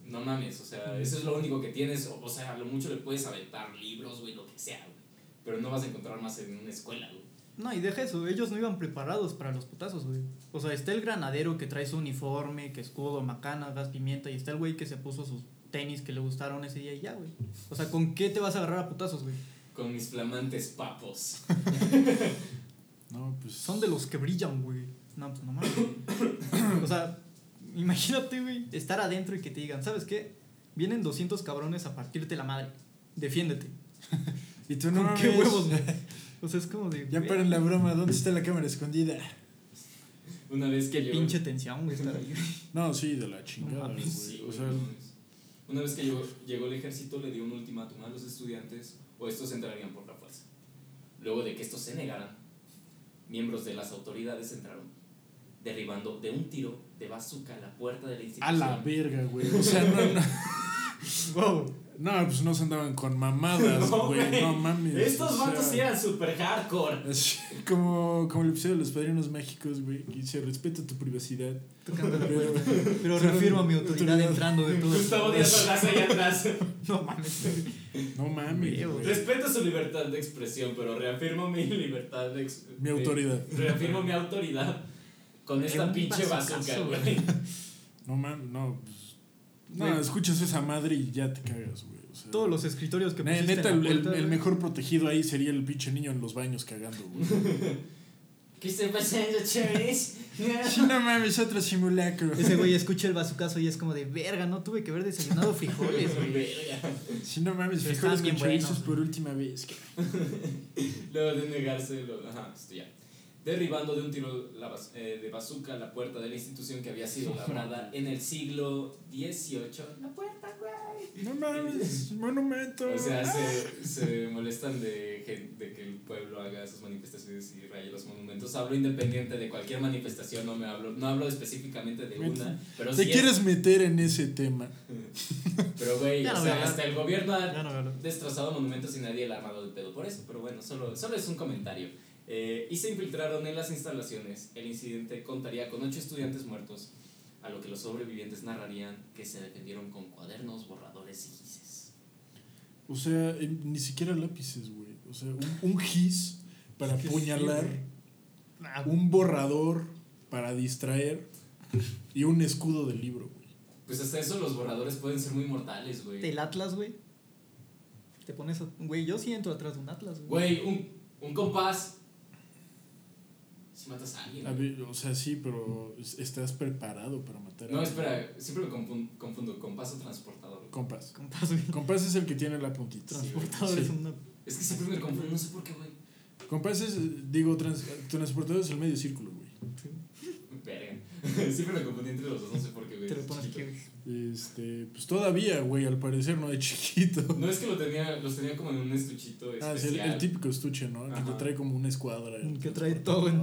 No mames, o sea, eso es lo único que tienes. O, o sea, a lo mucho le puedes aventar libros, güey, lo que sea, güey. Pero no vas a encontrar más en una escuela, güey. No, y deja eso, ellos no iban preparados para los putazos, güey. O sea, está el granadero que trae su uniforme, que escudo, macana, gas, pimienta, y está el güey que se puso sus tenis que le gustaron ese día y ya, güey. O sea, ¿con qué te vas a agarrar a putazos, güey? Con mis flamantes papos. <laughs> No, pues. Son de los que brillan, güey. No, pues no mames. <coughs> o sea, imagínate, güey, estar adentro y que te digan, ¿sabes qué? Vienen 200 cabrones a partirte la madre. Defiéndete. <laughs> Y tú no ¿Con qué huevos, güey? <laughs> O sea, es como de. Ya paren la broma, ¿dónde está la cámara escondida? Una vez que Qué llegó- pinche tensión, güey, estar ahí. <laughs> No, sí, de la chingada, güey. Sí, o güey, sea. Una vez que llegó, llegó el ejército, le dio un ultimátum a los estudiantes o estos entrarían por la fuerza. Luego de que estos se negaran, miembros de las autoridades entraron, derribando de un tiro de bazooka la puerta de la a institución. la verga, güey. O sea, no, no. <laughs> wow. No, pues no se andaban con mamadas, <laughs> güey. No, mames. Estos sea, vatos sí eran super hardcore. así, <laughs> como, como el episodio de los padrinos mágicos, güey. Que dice, respeta tu privacidad. Tocando la Pero- puerta. <laughs> Pero reafirmo mi autoridad entrando de todo. Gustavo Díaz Ordaz ahí atrás. No mames. No mames, Güey. Respeto su libertad de expresión, pero reafirmo mi libertad de ex- Mi autoridad. reafirmo mi autoridad con esta pinche bazooka, güey. güey. No mames, no. Pues, no, escuchas esa madre y ya te cagas, güey. O sea, Todos los escritorios que pusiste Neta, en el, la el- puerta, el güey. mejor protegido ahí sería el pinche niño en los baños cagando, güey. <laughs> ¿Qué está pasando, chavales? <laughs> Sí, no mames, otro simulacro. Ese güey <laughs> escucha el bazucazo y es como de verga, no tuve que haber desayunado frijoles, güey. Verga. Sí, no mames, Pero frijoles con chorizos buenos, por última vez. Luego de negarse, lo- ajá, esto ya. Derribando de un tiro la eh, de bazooka la puerta de la institución que había sido labrada <laughs> en el siglo XVIII. La puerta, güey. No mames, monumento. O sea, se, se molestan de, de que el pueblo haga sus manifestaciones y raye los monumentos. Hablo independiente de cualquier manifestación, no me hablo, no hablo específicamente de una, pero Te quieres es- meter en ese tema. <laughs> pero güey, o sea, hasta el gobierno ha no destrozado monumentos y nadie le ha armado de pedo por eso, pero bueno, solo, solo es un comentario. Eh, y se infiltraron en las instalaciones. El incidente contaría con ocho estudiantes muertos, a lo que los sobrevivientes narrarían que se defendieron con cuadernos, borradores y gises. O sea, eh, ni siquiera lápices, güey. O sea, un, un gis para sí, apuñalar, güey. Ah, un borrador para distraer y un escudo del libro, güey. Pues hasta eso los borradores pueden ser muy mortales, güey. El Atlas, güey. Te pones. a- Güey, yo sí entro atrás de un Atlas, güey. Güey, un, un compás. Si matas a alguien. A ver, o sea, sí, pero es- estás preparado para matar a No, alguien. espera, siempre me confun- confundo. Compás o transportador. Compás. Compás. Compás es el que tiene la puntita. Sí, Transportador es Sí. una. Es que siempre me confundo, no sé por qué, güey. Compás es, digo, trans- transportador es el medio círculo, güey. <laughs> Verga. <laughs> siempre me confundí entre los dos, no sé por qué, güey. Te lo es pones aquí. Este, pues todavía, güey, al parecer, no de chiquito. <laughs> No es que lo tenía, los tenía como en un estuchito Ah, especial. sí, el, el típico estuche, ¿no? Que Ajá. te trae como una escuadra. Que trae todo en.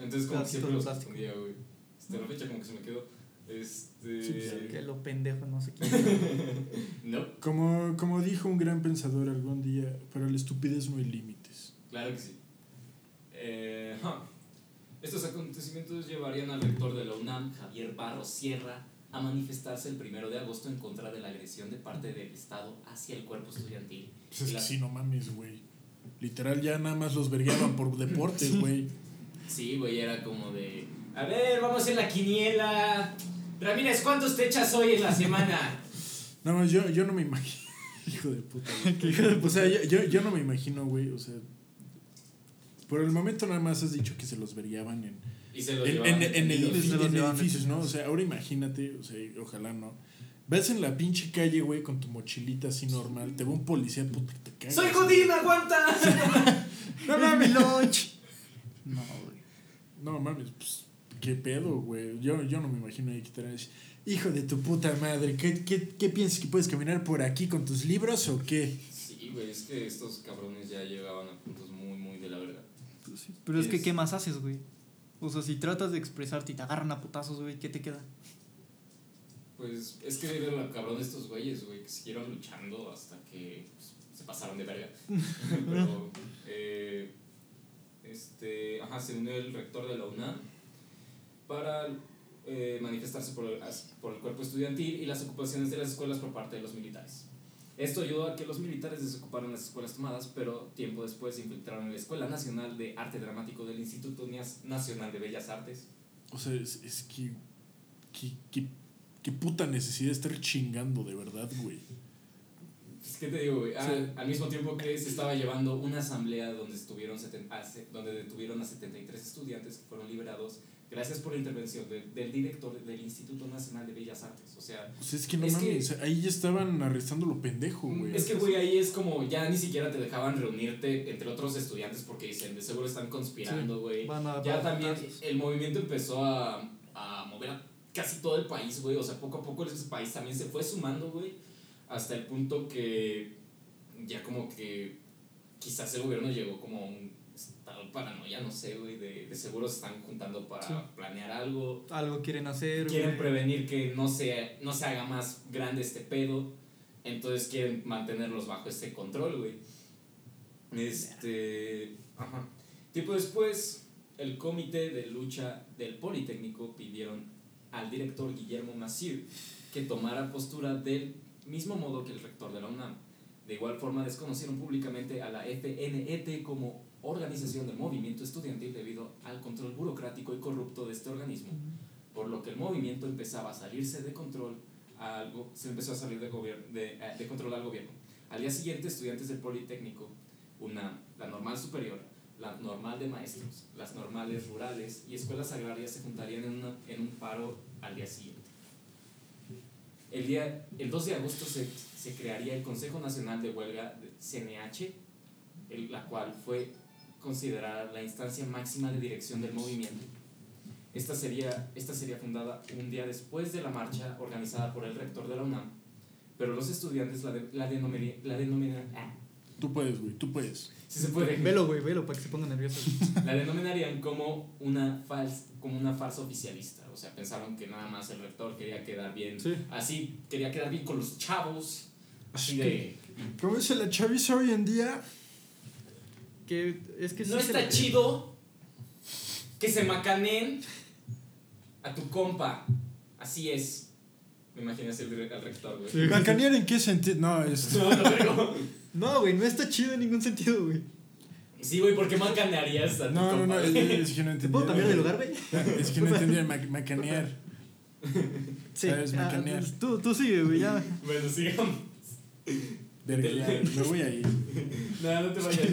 Entonces como que siempre los confundía, güey. Hasta la fecha como que se me quedó. Este... Sí, pues, Que lo pendejo, no sé qué. <laughs> no, Como, como dijo un gran pensador algún día, para la estupidez no hay límites. claro que sí. Eh, ja. Estos acontecimientos llevarían al rector de la UNAM, Javier Barros Sierra, a manifestarse el primero de agosto en contra de la agresión de parte del Estado hacia el cuerpo estudiantil. Pues es la- que sí, no mames, güey. Literal, ya nada más los vergueaban por deportes, güey. Sí, güey, era como de. A ver, vamos a hacer la quiniela. Ramírez, ¿cuántos te echas hoy en la semana? <laughs> Nada más, yo, yo no me imagino. <laughs> Hijo de puta. güey. <laughs> O sea, yo, yo, yo no me imagino, güey. O sea, por el momento nada más has dicho que se los vergueaban en, Y se lo en, llevaban en- en los en edificios, ¿no? O sea, ahora imagínate, o sea, ojalá no. Vas en la pinche calle, güey, con tu mochilita así normal. Te va un policía, puta, te cagas. ¡Soy Godín, aguanta! <laughs> No ¡Es mames. lunch! No, güey. No mames, pues, qué pedo, güey. Yo, yo no me imagino ahí que te hijo de tu puta madre, ¿qué, qué, qué piensas que puedes caminar por aquí con tus libros o qué? Sí, güey, es que estos cabrones ya llegaban a puntos muy, muy de la verdad. Pero es que, Es- ¿qué más haces, güey? O sea, si tratas de expresarte y te agarran a putazos, güey, ¿qué te queda? Pues es que eran los cabrones estos güeyes, güey, que siguieron luchando hasta que pues, se pasaron de verga. <laughs> Pero, eh, este, ajá, se unió el rector de la UNAM para eh, manifestarse por el, por el cuerpo estudiantil y las ocupaciones de las escuelas por parte de los militares. Esto ayudó a que los militares desocuparan las escuelas tomadas, pero tiempo después se infiltraron la Escuela Nacional de Arte Dramático del Instituto Nacional de Bellas Artes. O sea, es, es que, que, que, qué puta necesidad de estar chingando, de verdad, güey. Pues, ¿Qué te digo, güey? Ah, Sí. Al mismo tiempo que se estaba llevando una asamblea donde, estuvieron seten- donde detuvieron a 73 estudiantes que fueron liberados gracias por la intervención de- del director del Instituto Nacional de Bellas Artes. O sea, sea, es que no Es que- mames, ahí ya estaban arrestando lo pendejo, güey. es que, güey, ahí es como ya ni siquiera te dejaban reunirte entre otros estudiantes porque dicen, de seguro están conspirando, güey. A Ya también el movimiento empezó a, a mover a casi todo el país, güey. O sea, poco a poco ese país también se fue sumando, güey. Hasta el punto que ya como que quizás el gobierno llegó como a un de paranoia, no sé, güey. De, de seguro se están juntando para Sí. planear algo. Algo quieren hacer, Quieren güey. prevenir que no se, no se haga más grande este pedo. Entonces quieren mantenerlos bajo este control, güey. Este. Ajá. Tiempo después, el comité de lucha del Politécnico pidieron al director Guillermo Massieu que tomara postura del mismo modo que el rector de la UNAM. De igual forma, desconocieron públicamente a la FNET como organización del movimiento estudiantil debido al control burocrático y corrupto de este organismo por lo que el movimiento empezaba a salirse de control a algo, se empezó a salir de, de, eh, de control al gobierno. Al día siguiente, estudiantes del Politécnico, una, la normal superior, la normal de maestros, las normales rurales y escuelas agrarias se juntarían en, una- en un paro al día siguiente. El, día, el 2 de agosto se, se crearía el Consejo Nacional de Huelga de CNH, el- la cual fue considerada la instancia máxima de dirección del movimiento. Esta sería, esta sería fundada un día después de la marcha organizada por el rector de la UNAM, pero los estudiantes la, de- la, denomina- la denominan... ah, Tú puedes, güey, tú puedes. si se puede. Velo, güey, velo, para que se ponga nervioso. <laughs> La denominarían como una, fals, como una farsa oficialista. O sea, pensaron que nada más el rector quería quedar bien. Sí. Así, quería quedar bien con los chavos. Así de. ¿Cómo dice la chaviza hoy en día? Que es que sí No se está chido que se macaneen a tu compa. Así es. Me imaginé así al rector, güey. Sí. ¿Macanear en qué sentido? No, es. <laughs> No, no, No, güey, no está chido en ningún sentido, güey. Sí, güey, ¿por qué macanearías a tu No, no, compa? no, es, güey? es que no ¿Te entendí. puedo cambiar de lugar, güey? Es que no entendí el ma- macanear. Sí. ¿Sabes, ah, macanear? tú, tú sigue, güey, ya. Bueno, sigamos. Verga, ya, me voy a ir. <laughs> No, no te vayas.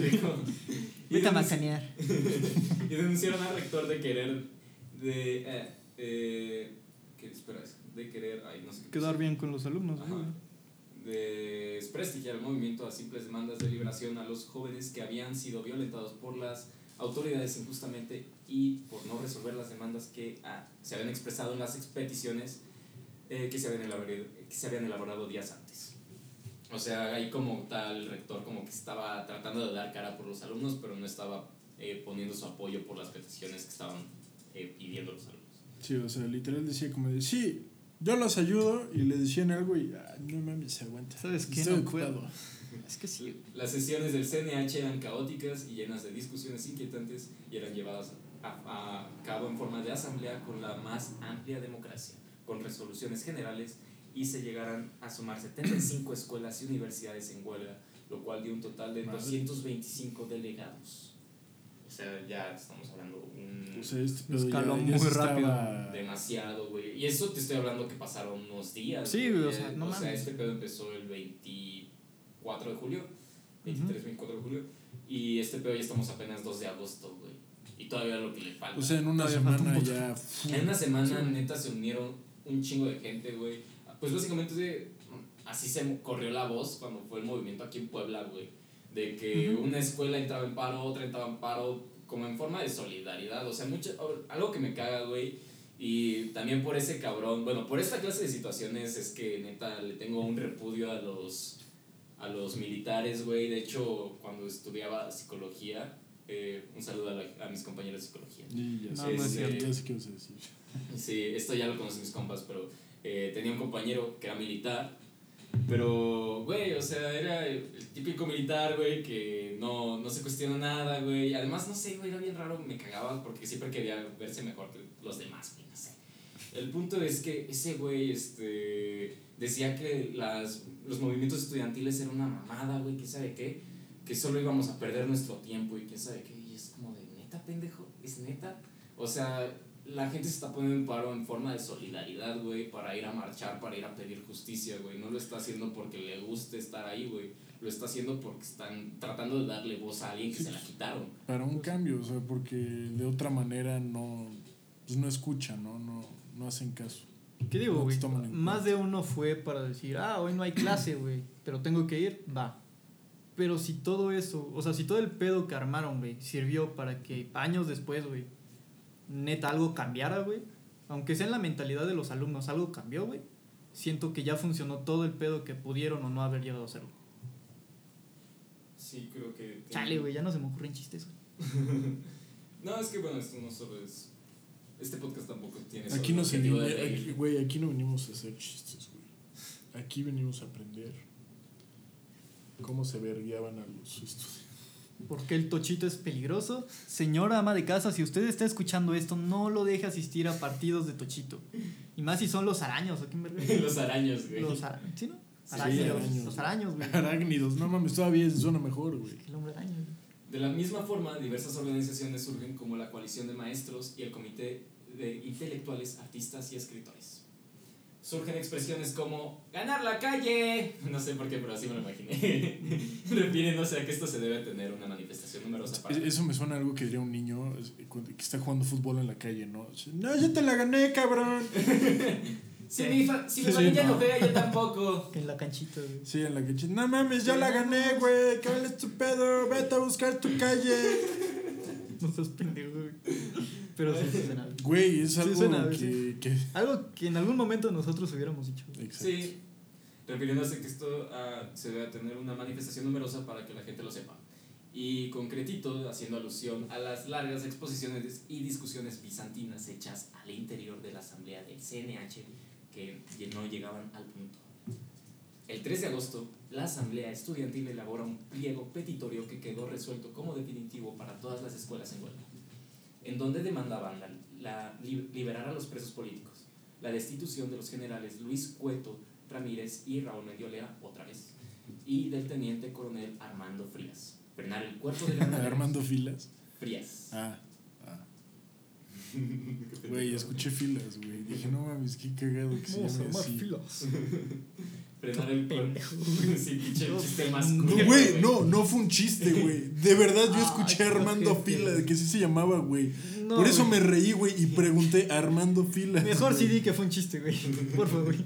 Y <laughs> Vete a macanear. <laughs> y denunciaron al rector de querer. de. Eh, eh, que, espera, de querer. Ay, no sé qué Quedar bien con los alumnos, Ajá. de desprestigiar el movimiento a simples demandas de liberación a los jóvenes que habían sido violentados por las autoridades injustamente y por no resolver las demandas que ah, se habían expresado en las expediciones eh, que, se habían elaborado, que se habían elaborado días antes. O sea, ahí como tal el rector como que estaba tratando de dar cara por los alumnos, pero no estaba eh, poniendo su apoyo por las peticiones que estaban eh, pidiendo los alumnos. Sí, o sea, literal decía como de, sí, yo los ayudo y le decían algo y, ah, no mames, se aguanta. ¿Sabes qué? Estoy No ocupado. puedo. Es que sí. Las sesiones del CNH eran caóticas y llenas de discusiones inquietantes y eran llevadas a, a cabo en forma de asamblea con la más amplia democracia, con resoluciones generales y se llegaran a sumar 75 escuelas y universidades en huelga, lo cual dio un total de Madre. 225 delegados. O sea, ya estamos hablando un O sea, este pedo Escaló ya, muy rápido. estaba- demasiado, güey. Y eso te estoy hablando que pasaron unos días. Sí, güey, o sea, no O sea, este pedo empezó el 24 de julio, 23, 24 de julio. Y este pedo ya estamos apenas 2 de agosto, güey. Y todavía lo que le falta. O sea, en una semana ya... en una semana, neta, se unieron un chingo de gente, güey. Pues básicamente de- así se corrió la voz cuando fue el movimiento aquí en Puebla, güey. De que Ujú. una escuela entraba en paro, otra entraba en paro, como en forma de solidaridad. O sea, mucho, algo que me caga, güey. Y también por ese cabrón, bueno, por esta clase de situaciones es que neta le tengo un repudio a los, a los militares, güey. De hecho, cuando estudiaba psicología, eh, un saludo a, la- a mis compañeros de psicología. Y ya No, sé, no es ya- cierto. a decir. Sí, esto ya lo conocen mis compas, pero eh, tenía un compañero que era militar. Pero, güey, o sea, era el, típico militar, güey, que no, no se cuestiona nada, güey. Además, no sé, güey, era bien raro, me cagaba porque siempre quería verse mejor que los demás, güey, no sé. El punto es que ese güey, este, decía que las, los movimientos estudiantiles eran una mamada, güey, quién sabe qué, que solo íbamos a perder nuestro tiempo y quién sabe qué. Y es como de, neta, pendejo, es neta. O sea, la gente se está poniendo en paro en forma de solidaridad, güey, para ir a marchar, para ir a pedir justicia, güey. No lo está haciendo porque le guste estar ahí, güey. Lo está haciendo porque están tratando de darle voz a alguien que se la quitaron. Para un cambio, o sea, porque de otra manera no, pues no escuchan, ¿no? No, no hacen caso. ¿Qué digo, güey? Más de uno fue para decir, ah, hoy no hay clase, güey, pero tengo que ir, va. Pero si todo eso, o sea, si todo el pedo que armaron, güey, sirvió para que años después, güey, neta algo cambiara, güey, aunque sea en la mentalidad de los alumnos, algo cambió, güey, siento que ya funcionó todo el pedo que pudieron o no haber llegado a hacerlo. Sí, creo que... Chale, güey, ya no se me ocurren chistes, güey. <laughs> No, es que bueno, esto no solo es... Este podcast tampoco tiene Aquí no se güey, aquí no venimos a hacer chistes, güey. Aquí venimos a aprender cómo se vergueaban a los estudiantes. Porque el tochito es peligroso. Señora ama de casa, si usted está escuchando esto, no lo deje asistir a partidos de tochito. Y más si son los araños, ¿o quién verga? <laughs> Los araños, güey. Los araños, ¿sí no? Sí, araños. los araños, güey. Arácnidos, no mames, todavía suena mejor, güey. El hombre araña, güey. De la misma forma, diversas organizaciones surgen como la Coalición de Maestros y el Comité de Intelectuales, Artistas y Escritores. Surgen expresiones como ganar la calle. <laughs> No sé por qué, pero así me lo imaginé. <laughs> Refiriéndose a que esto se debe tener una manifestación numerosa para. Es- Eso me suena a algo que diría un niño que está jugando fútbol en la calle, ¿no? No, ya te la gané, cabrón. <laughs> Si mi, fa- si mi Sí, familia no. no juega, yo tampoco. En la canchita, güey. Sí, en la que no mames, ya la gané, güey. ¿Qué vale tu pedo? Vete a buscar tu calle. No seas pendejo, güey. Pero sí, sí suena bien. Güey, es Sí, algo suena, que, sí. que- Algo que en algún momento nosotros hubiéramos dicho. güey. Exacto. Sí, refiriéndose que esto ah, se debe tener una manifestación numerosa para que la gente lo sepa. Y concretito, haciendo alusión a las largas exposiciones y discusiones bizantinas hechas al interior de la asamblea del CNH que no llegaban al punto. El 3 de agosto, la asamblea estudiantil elabora un pliego petitorio que quedó resuelto como definitivo para todas las escuelas en huelga, en donde demandaban la, la- li- liberar a los presos políticos, la destitución de los generales Luis Cueto Ramírez y Raúl Mendiolea, otra vez, y del teniente coronel Armando Frías. Frenar el cuerpo de <laughs> Armando Filas. Frías. Ah, ah. Güey, escuché filas, güey. Dije, no mames, qué cagado que se Vamos a llame así. filas. <laughs> Frenar el Pendejo. Sí, <laughs> pinche chiste más culero, güey, no, no fue un chiste, güey. De verdad, yo Ay, <laughs> escuché a Armando güey. que sí se llamaba, güey. No, Por eso güey. me reí, güey, y <laughs> pregunté a Armando Filas. Mejor sí güey. di que fue un chiste, güey. Por favor, güey.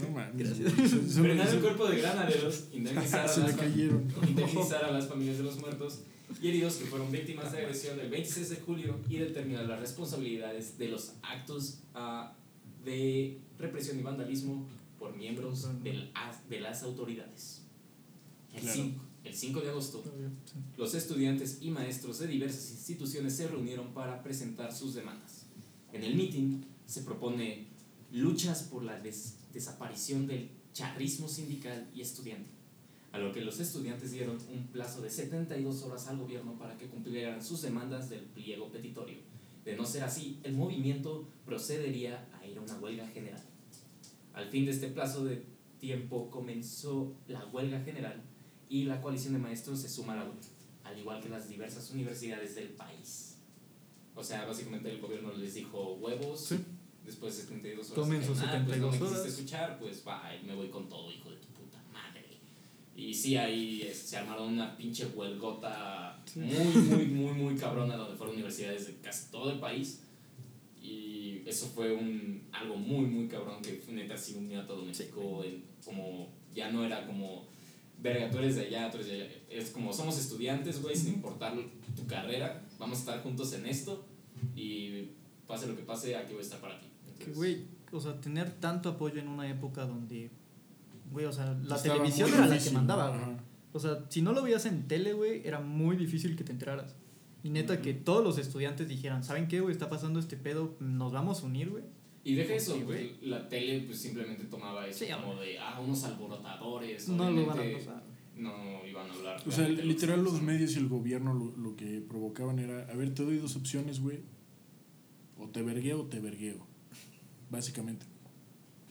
No mames. Gracias. Frenar el cuerpo de granaderos, indemnizar a Se las cayeron. indemnizar a las familias de los muertos y heridos que fueron víctimas de agresión del 26 de julio y determinar las responsabilidades de los actos ah, de represión y vandalismo por miembros del de las autoridades. El, Claro. 5, el 5 de agosto, los estudiantes y maestros de diversas instituciones se reunieron para presentar sus demandas. En el mitin se propone luchas por la des- desaparición del charrismo sindical y estudiantil, a lo que los estudiantes dieron un plazo de 72 horas al gobierno para que cumplieran sus demandas del pliego petitorio. De no ser así, el movimiento procedería a ir a una huelga general. Al fin de este plazo de tiempo comenzó la huelga general y la coalición de maestros se suma a la huelga, al igual que las diversas universidades del país. O sea, básicamente el gobierno les dijo huevos, Sí. después de 72 horas. Tomen sus "Ah, pues no me 72 horas". escuchar, pues va, me voy con todo, hijo de tu puta madre. Y sí, ahí se armaron una pinche huelgota muy, muy, muy, muy cabrona, donde fueron universidades de casi todo el país. Y eso fue un, algo muy, muy cabrón que neta sí unió a todo México. en- como ya no era como, verga, tú eres de allá, tú eres de allá. Es como somos estudiantes, güey, sin importar tu carrera, vamos a estar juntos en esto. Y pase lo que pase, aquí voy a estar para ti. Que, güey, o sea, tener tanto apoyo en una época donde, güey, o sea, la Estaba televisión era la que mandaba. O sea, si no lo veías en tele, güey, era muy difícil que te enteraras. Y neta que todos los estudiantes dijeran, ¿saben qué, güey? Está pasando este pedo, nos vamos a unir, güey. Y deja eso, Sí, pues, la tele pues simplemente tomaba eso Sí, como de, ah, unos alborotadores. No lo van a pasar. No iban a hablar. O sea, literal los medios y el gobierno lo, lo que provocaban era, a ver, te doy dos opciones, güey. O te vergueo o te vergueo. Básicamente.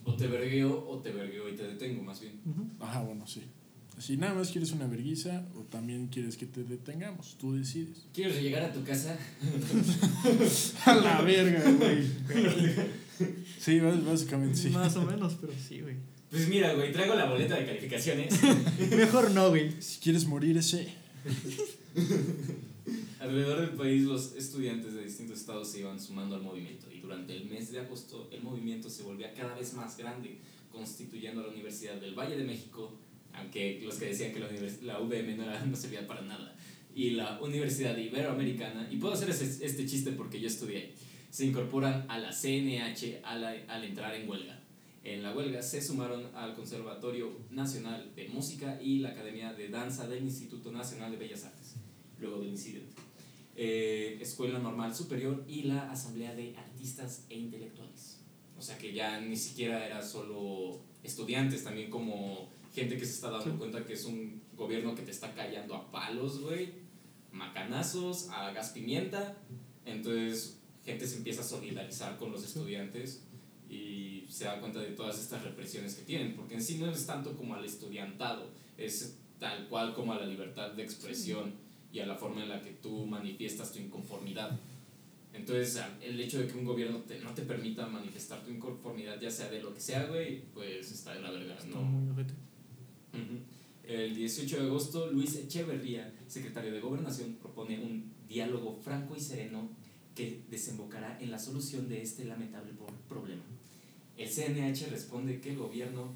O te vergueo o te vergueo y te detengo, más bien. Ajá, bueno, sí. Si nada más quieres una verguiza o también quieres que te detengamos, tú decides. ¿Quieres llegar a tu casa? <laughs> A la verga, güey. <laughs> Sí, bás- básicamente sí. Más o menos, pero sí, güey. Pues mira, güey, traigo la boleta de calificaciones. <laughs> Mejor no, güey. Si quieres morir ese. Alrededor del país los estudiantes de distintos estados se iban sumando al movimiento y durante el mes de agosto el movimiento se volvía cada vez más grande, constituyendo a la Universidad del Valle de México, aunque los que decían que la, la UVM no, era- <laughs> no servía para nada, y la Universidad Iberoamericana, y puedo hacer ese- este chiste porque yo estudié, se incorporan a la CNH al, al entrar en huelga. En la huelga se sumaron al Conservatorio Nacional de Música y la Academia de Danza del Instituto Nacional de Bellas Artes, luego del incidente. Eh, Escuela Normal Superior y la Asamblea de Artistas e Intelectuales. O sea que ya ni siquiera era solo estudiantes, también como gente que se está dando Sí. cuenta que es un gobierno que te está callando a palos, güey, macanazos, a gas pimienta. Entonces, gente se empieza a solidarizar con los estudiantes y se da cuenta de todas estas represiones que tienen, porque en sí no es tanto como al estudiantado, es tal cual como a la libertad de expresión y a la forma en la que tú manifiestas tu inconformidad. Entonces, el hecho de que un gobierno te- no te permita manifestar tu inconformidad, ya sea de lo que sea, güey, pues está de la verga, ¿no? El 18 de agosto, Luis Echeverría, secretario de Gobernación, propone un diálogo franco y sereno que desembocará en la solución de este lamentable problema. El CNH responde que el gobierno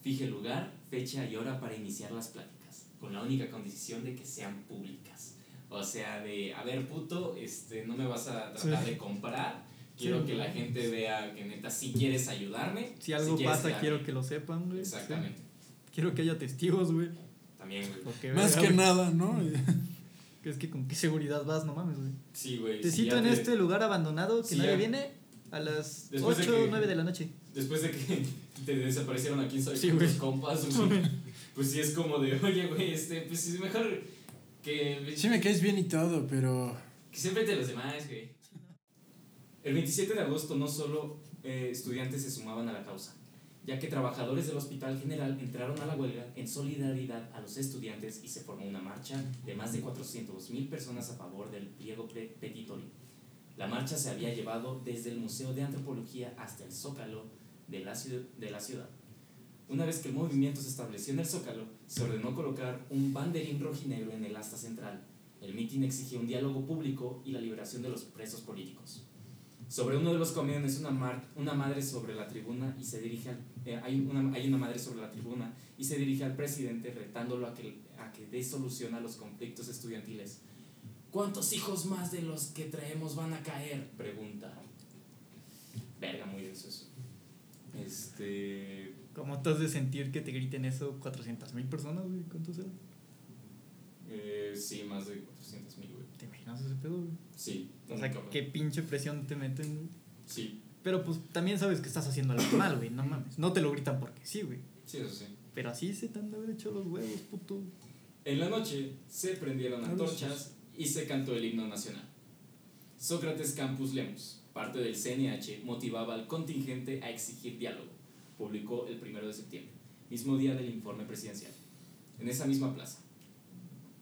fije lugar, fecha y hora para iniciar las pláticas, con la única condición de que sean públicas. O sea, de, a ver, puto, este, no me vas a tratar Sí. de comprar. Quiero Sí. que la gente vea que neta sí quieres ayudarme. Si algo quieres pasa, quiero bien". que lo sepan, güey. Exactamente. Sí. Quiero que haya testigos, güey. También, güey. Más que nada, ¿no? <laughs> Es que con qué seguridad vas, no mames, güey. Sí, güey. Te sí, cito en te- este lugar abandonado que Sí, nadie ya. viene a las Después de 8 que- o 9 de la noche. Después de que <laughs> te desaparecieron aquí en Sí, tus compas, güey, pues sí es como de, oye, güey, este, pues es mejor que, Sí me caes bien y todo, pero... que se enfrente a los demás, güey. El 27 de agosto no solo eh, estudiantes se sumaban a la causa, ya que trabajadores del Hospital General entraron a la huelga en solidaridad a los estudiantes y se formó una marcha de más de 400 mil personas a favor del pliego petitorio. La marcha se había llevado desde el Museo de Antropología hasta el Zócalo de la, de la ciudad. Una vez que el movimiento se estableció en el Zócalo, se ordenó colocar un banderín rojinegro en el asta central. El mitin exigía un diálogo público y la liberación de los presos políticos. Sobre uno de los camiones, una, mar- una madre sobre la tribuna y se dirige al, eh, hay, una, hay una madre sobre la tribuna y se dirige al presidente retándolo a que, a que dé solución a los conflictos estudiantiles. ¿Cuántos hijos más de los que traemos van a caer? Pregunta. Verga, muy denso eso. Este. ¿Cómo has de sentir que te griten eso 400 mil personas, güey? ¿Cuántos eran? Eh, sí, más de 400 mil, güey. ¿Te imaginas ese pedo, güey? Sí, O sea, cabrón. qué pinche presión te meten, güey. Sí, Pero pues también sabes que estás haciendo algo mal, güey. No mames. No te lo gritan porque sí, güey. sí, eso sí. Pero así se te han de haber hecho los huevos, puto. En la noche se prendieron antorchas y se cantó el himno nacional. Sócrates Campus Lemus, parte del CNH, motivaba al contingente a exigir diálogo. Publicó el 1 de septiembre, mismo día del informe presidencial. En esa misma plaza.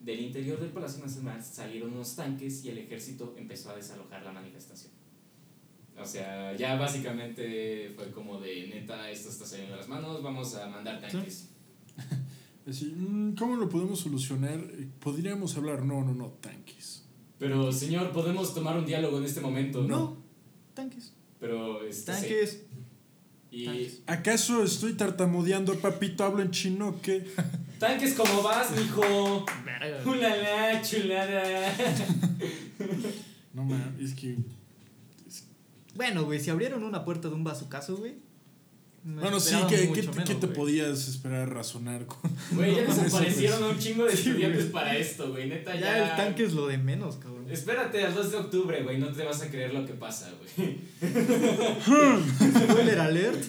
Del interior del Palacio Nacional salieron unos tanques y el ejército empezó a desalojar la manifestación. O sea, ya básicamente fue como de neta, esto está saliendo de las manos, vamos a mandar tanques. <laughs> Así, mm, ¿cómo lo podemos solucionar? Eh, Podríamos hablar, no, no, no, tanques. Pero, señor, podemos tomar un diálogo en este momento. No. Tanques. Pero, este, sí. Tanques. Y Tanques. ¿Acaso estoy tartamudeando, papito? ¿Hablo en chino qué? <laughs> tanques, ¿cómo vas, mijo? Verga. Ulala, chulada. No mames, es que. Bueno, güey, si abrieron una puerta de un bazucazo, güey. Bueno, sí, ¿qué, mucho qué, menos, qué te podías esperar razonar con.? <laughs> Güey, ya desaparecieron un chingo de estudiantes para esto, güey. Neta, ya. Ya el tanque es lo de menos, cabrón. Espérate al 2 de octubre, güey. No te vas a creer lo que pasa, güey. <laughs> Spoiler alert.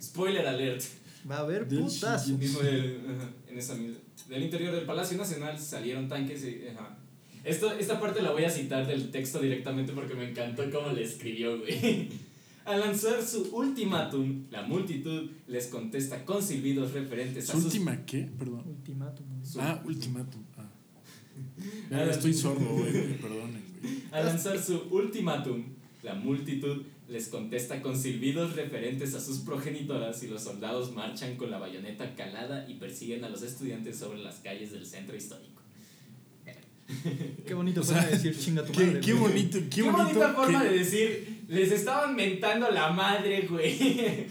Spoiler alert. Va a haber. Mismo del, ajá, en esa misma- del interior del Palacio Nacional salieron tanques y, ajá. Esto, esta parte la voy a citar del texto directamente porque me encantó cómo le escribió, güey. <laughs> Al lanzar su ultimátum, la multitud les contesta con silbidos referentes a ¿Su sus... última qué? Perdón. Ultimátum. Su- Ah, ultimátum. Ah. Ya estoy sordo, güey. güey, Perdonen, güey. Al lanzar su ultimátum, la multitud les contesta con silbidos referentes a sus progenitoras y los soldados marchan con la bayoneta calada y persiguen a los estudiantes sobre las calles del centro histórico. Qué bonito <laughs> O forma de decir chinga tu Qué, madre. qué güey. bonito, qué, Qué, bonito. bonita forma de decir, les estaban mentando la madre, güey.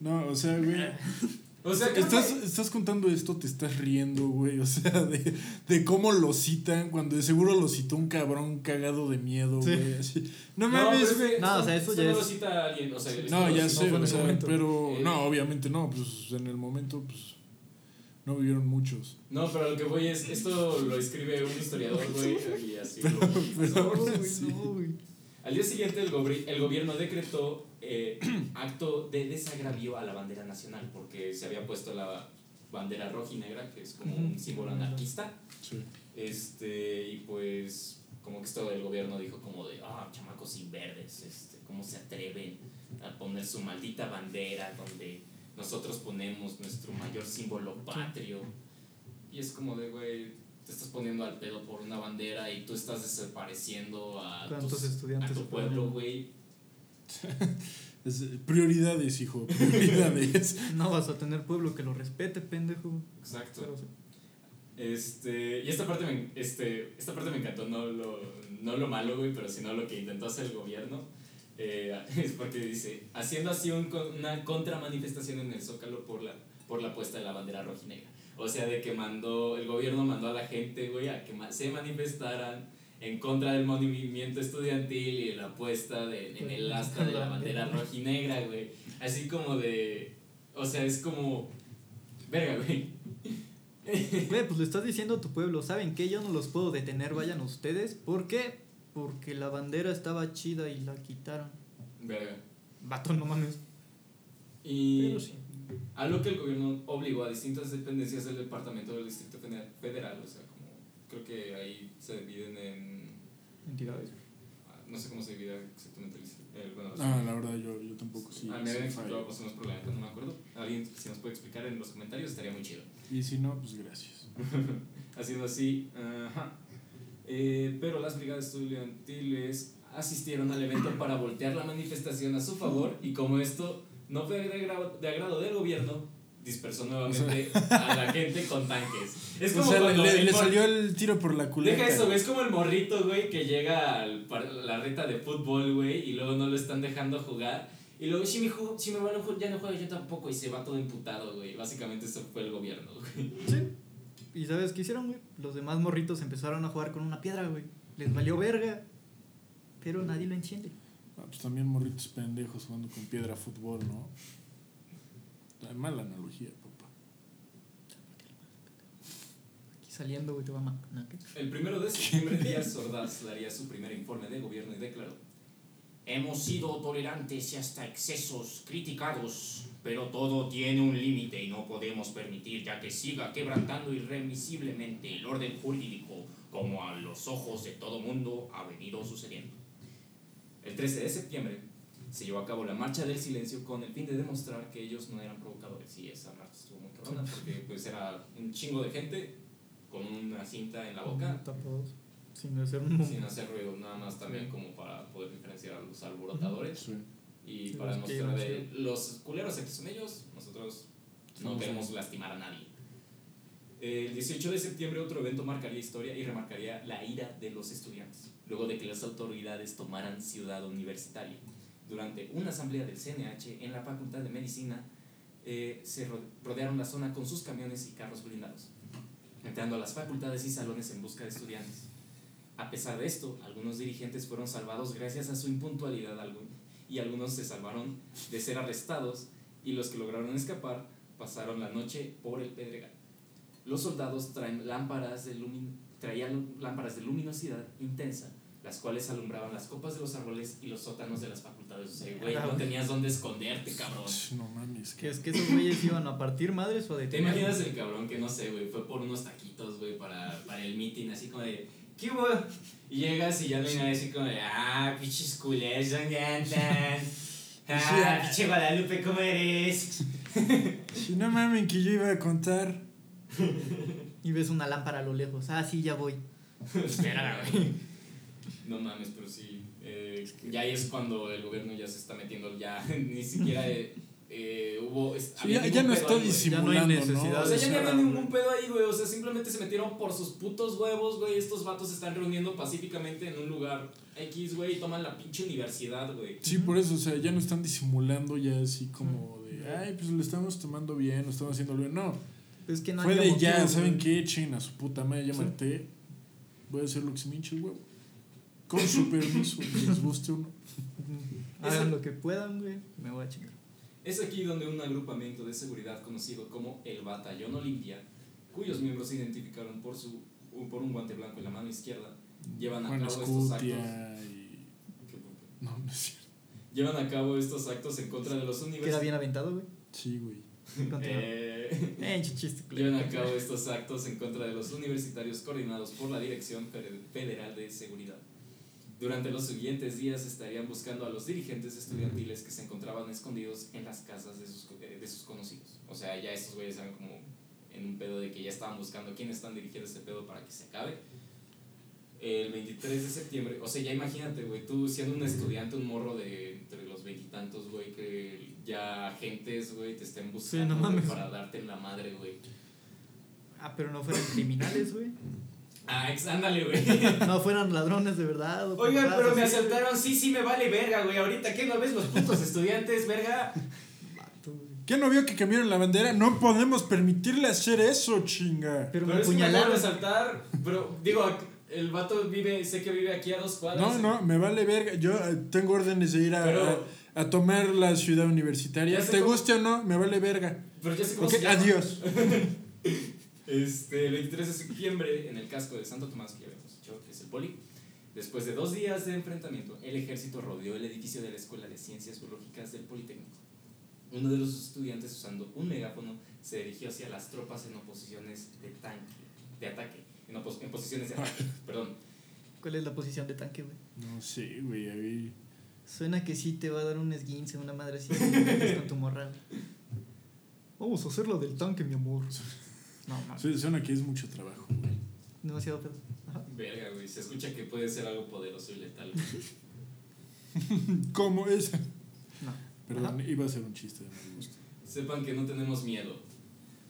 No, o sea, güey. <laughs> O sea, Estás, que- estás contando esto, te estás riendo, güey. O sea, de, de cómo lo citan, cuando de seguro lo citó un cabrón cagado de miedo, Sí. güey. Así. No No, pero mames, que No, o sea, esto- eso ya no es- lo cita alguien, o sea, No, ya sé, o sea, momento. pero Eh, no, obviamente no, pues en el momento, pues no vivieron muchos. No, pero lo que voy es, esto lo escribe un historiador, güey, y así. <laughs> lo- Pero No, güey, no, güey. Al día siguiente el, gobri- el gobierno decretó eh, <clears throat> acto de desagravio a la bandera nacional porque se había puesto la bandera roja y negra, que es como un símbolo anarquista. Sí. Este, y pues como que esto del gobierno dijo como de, ah, chamacos sin verdes, este, ¿cómo se atreven a poner su maldita bandera donde nosotros ponemos nuestro mayor símbolo patrio? Y es como de, güey, te estás poniendo al pedo por una bandera y tú estás desapareciendo a, ¿Cuántos tus- estudiantes a tu pueblo, güey. <laughs> Es, prioridades, hijo, prioridades. <laughs> No vas a tener pueblo que lo respete, pendejo. Exacto. Pero, sí. Este, y esta parte me, este, esta parte me encantó, no lo, no lo malo, güey, pero sino lo que intentó hacer el gobierno. Eh, <laughs> es porque dice, haciendo así un una contramanifestación en el Zócalo por la por la puesta de la bandera rojinegra. O sea, de que mandó, el gobierno mandó a la gente, güey, a que se manifestaran en contra del movimiento estudiantil y la puesta de, en el asta de la bandera rojinegra, güey. Así como de, o sea, es como, verga, güey. Güey, pues le estás diciendo a tu pueblo, ¿saben qué? Yo no los puedo detener, vayan ustedes. ¿Por qué? Porque la bandera estaba chida y la quitaron. Verga. Vato, no mames. Y Pero sí. a lo que el gobierno obligó a distintas dependencias del departamento del Distrito Fede- Federal, o sea, creo que ahí se dividen en Entidades. ah, no sé cómo se divide exactamente el, el- bueno, Ah, la verdad, yo, yo tampoco sí. a mí me explicado unos problemas, no me acuerdo. Alguien si nos puede explicar en los comentarios estaría muy chido. Y si no, pues gracias. <laughs> Haciendo así, ajá. Eh, pero las brigadas estudiantiles asistieron al evento para voltear la manifestación a su favor y como esto no fue de agrado, de agrado del gobierno, dispersó nuevamente a la <laughs> gente con tanques. Es o como sea, le, cuando le- el le mor- salió el tiro por la culeta. Deja eso, güey, es como el morrito, güey, que llega a la reta de fútbol, güey, y luego no lo están dejando jugar. Y luego, si me, ju- si me van a jugar, ya no juego yo tampoco, y se va todo imputado, güey. Básicamente eso fue el gobierno, güey. Sí. ¿Y sabes qué hicieron, güey? Los demás morritos empezaron a jugar con una piedra, güey. Les valió verga. Pero nadie lo entiende. Ah, pues también morritos pendejos jugando con piedra fútbol, ¿no? Ah, Mala analogía, papá. Aquí saliendo, güey, te va a. El primero de septiembre, Díaz Ordaz daría su primer informe de gobierno y declaró: Hemos sido tolerantes y hasta excesos criticados, pero todo tiene un límite y no podemos permitir ya que siga quebrantando irremisiblemente el orden jurídico como a los ojos de todo mundo ha venido sucediendo. El 13 de septiembre se llevó a cabo la Marcha del Silencio con el fin de demostrar que ellos no eran provocadores. Y esa marcha estuvo muy cabrona porque pues era un chingo de gente con una cinta en la boca Tapados. Sin hacer un sin hacer ruido, nada más también como para poder diferenciar a los alborotadores Sí. y Sí, para demostrar de los culeros aquí son ellos, nosotros no Sí, queremos sí. lastimar a nadie. El 18 de septiembre otro evento marcaría historia y remarcaría la ira de los estudiantes, luego de que las autoridades tomaran Ciudad Universitaria. Durante una asamblea del CNH en la Facultad de Medicina, eh, se ro- rodearon la zona con sus camiones y carros blindados, entrando a las facultades y salones en busca de estudiantes. A pesar de esto, algunos dirigentes fueron salvados gracias a su impuntualidad y algunos se salvaron de ser arrestados y los que lograron escapar pasaron la noche por el Pedregal. Los soldados traen lámparas de traían lámparas de luminosidad intensa, las cuales alumbraban las copas de los árboles y los sótanos de las facultades. O sea, güey, no tenías dónde esconderte, cabrón. No mames. Que es que esos güeyes iban a partir madres o a ¿Te detener. imaginas el cabrón que no sé, güey, fue por unos taquitos, güey, para, para el meeting, así como de, ¿qué hubo? Y llegas y ya no hay nadie así como de, ah, pinches culeros, ¿dónde andan? <laughs> Ah, pinche Guadalupe, ¿cómo eres? <laughs> Si no mamen que yo iba a contar. Y ves una lámpara a lo lejos. Ah, sí, ya voy. <laughs> Espera, güey. No mames, pero sí. Eh, ya ahí es cuando el gobierno ya se está metiendo, ya <laughs> ni siquiera eh, eh, hubo. es- Sí, ya, no está ahí, disimulando, Ya no hay ¿no? necesidad O sea, ya no había ningún pedo ahí, güey. O sea, simplemente se metieron por sus putos huevos, güey. Estos vatos se están reuniendo pacíficamente en un lugar X, güey, y toman la pinche universidad, güey. Sí, por eso, o sea, ya no están disimulando ya así como de, ay, pues lo estamos tomando bien, lo estamos haciendo bien. No, Es que no fue de ya, motivo, ¿saben güey. qué? Echen a su puta madre, ya maté. Voy a hacer lo que se me hinche el huevo. Con su permiso, les guste o no. Hagan lo que puedan, güey. Me voy a chingar. Es aquí donde un agrupamiento de seguridad conocido como el Batallón Olimpia, cuyos miembros se identificaron por, su, por un guante blanco en la mano izquierda, llevan a Juan cabo estos actos. Y... ¿Qué por qué? No, no es cierto. Llevan a cabo estos actos en contra de los Queda universitarios. bien aventado, güey. Sí, güey. Eh, Eh, llevan a cabo estos actos en contra de los universitarios coordinados por la Dirección Fede- Federal de Seguridad. Durante los siguientes días estarían buscando a los dirigentes estudiantiles que se encontraban escondidos en las casas de sus, eh, de sus conocidos. O sea, ya estos güeyes estaban como en un pedo de que ya estaban buscando quiénes están dirigiendo este pedo para que se acabe. El 23 de septiembre, o sea, ya imagínate, güey, tú siendo un estudiante, un morro de entre los veintitantos, güey, que ya agentes, güey, te estén buscando no para darte en la madre, güey. Ah, pero no fueran criminales, güey. Ah, ándale, güey. <laughs> No fueran ladrones de verdad. o Oigan, pero me así, asaltaron, sí, sí, me vale verga, güey. Ahorita, ¿qué no ves los putos estudiantes, verga? Vato, güey. ¿Qué no vio que cambiaron la bandera? No podemos permitirle hacer eso, chinga. Pero me Pero es me apuñalaron. de saltar. Pero, digo, el vato vive, sé que vive aquí a dos cuadras. No, no, me vale verga. Yo eh, tengo órdenes de ir a, Pero- a, a tomar la ciudad universitaria. ¿Te cómo- guste o no? Me vale verga. Pero ya sé cómo Ok, se llama. adiós. <laughs> Este, el 23 de septiembre, en el casco de Santo Tomás, que ya habíamos dicho, que es el poli, después de dos días de enfrentamiento, el ejército rodeó el edificio de la Escuela de Ciencias Biológicas del Politécnico. Uno de los estudiantes, usando un megáfono, se dirigió hacia las tropas en oposiciones de tanque, de ataque, en, opos- en posiciones de ataque, <laughs> perdón. ¿Cuál es la posición de tanque, güey? No sé, güey. a ver. Suena que sí te va a dar un esguince, una madre así <laughs> con tu morral. Vamos a hacer lo del tanque, mi amor. <laughs> No, mames. Su- Suena que es mucho trabajo, güey. Demasiado pedo. Ajá. Verga, güey, se escucha que puede ser algo poderoso y letal. <laughs> ¿Cómo es? No. Perdón, Ajá. iba a ser un chiste de mal gusto. Sepan que no tenemos miedo.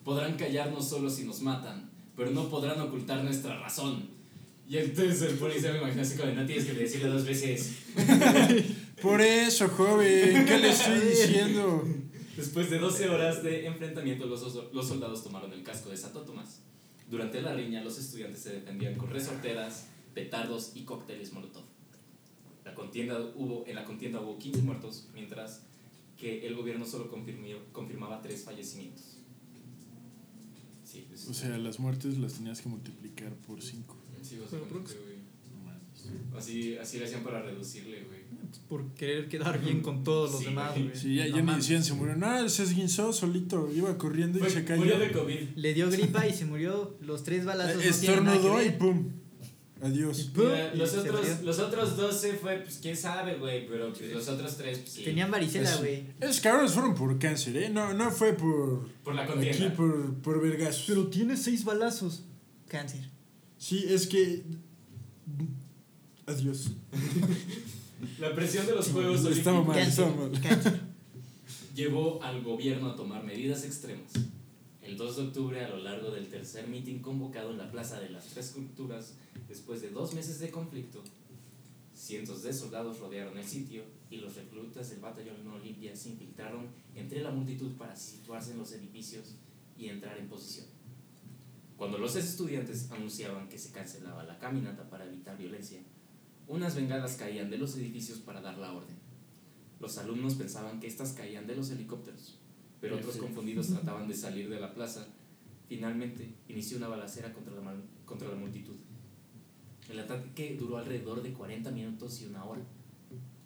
Podrán callarnos solo si nos matan, pero no podrán ocultar nuestra razón. Y entonces el policía me imagino así como, no tienes que decirle dos veces. <laughs> Por eso, joven, ¿qué le estoy diciendo? Después de 12 horas de enfrentamiento, los, os- los soldados tomaron el casco de Santo Tomás. Durante la riña, los estudiantes se defendían con resorteras, petardos y cócteles molotov. La contienda hubo, en la contienda hubo 15 muertos, mientras que el gobierno solo confirmió- confirmaba 3 fallecimientos. Sí, pues, O sea, las muertes las tenías que multiplicar por 5. sí, básicamente, güey. Así, así le hacían para reducirle, güey. Por querer quedar bien con todos los Sí, demás, güey. Sí, ya, No ya ni mames. decían se murió. No, se esguinzó solito. Iba corriendo y Fue- se cayó. murió de COVID. Le dio gripa y se murió. Los tres balazos. no tienen Estornudó y pum. Adiós. ¡Pum! Mira, Y los, otros, los otros 12 fue, pues quién sabe, güey, pero pues, los otros 3, pues sí. Tenían varicela, güey. Esos cabrones fueron por cáncer, ¿eh? No, no fue por. Por la Aquí contienda. por, por vergazos. Pero tiene seis balazos. Cáncer. Sí, es que. Adiós. <laughs> La presión de los Juegos Olímpicos mal, llevó al gobierno a tomar medidas extremas. El 2 de octubre, a lo largo del tercer mitin convocado en la Plaza de las Tres Culturas, después de dos meses de conflicto, cientos de soldados rodearon el sitio y los reclutas del batallón Olimpia se infiltraron entre la multitud para situarse en los edificios y entrar en posición. Cuando los estudiantes anunciaban que se cancelaba la caminata para evitar violencia, unas bengalas caían de los edificios para dar la orden. Los alumnos pensaban que estas caían de los helicópteros, pero otros confundidos trataban de salir de la plaza. Finalmente, inició una balacera contra la, contra la multitud. El ataque duró alrededor de 40 minutos y una hora.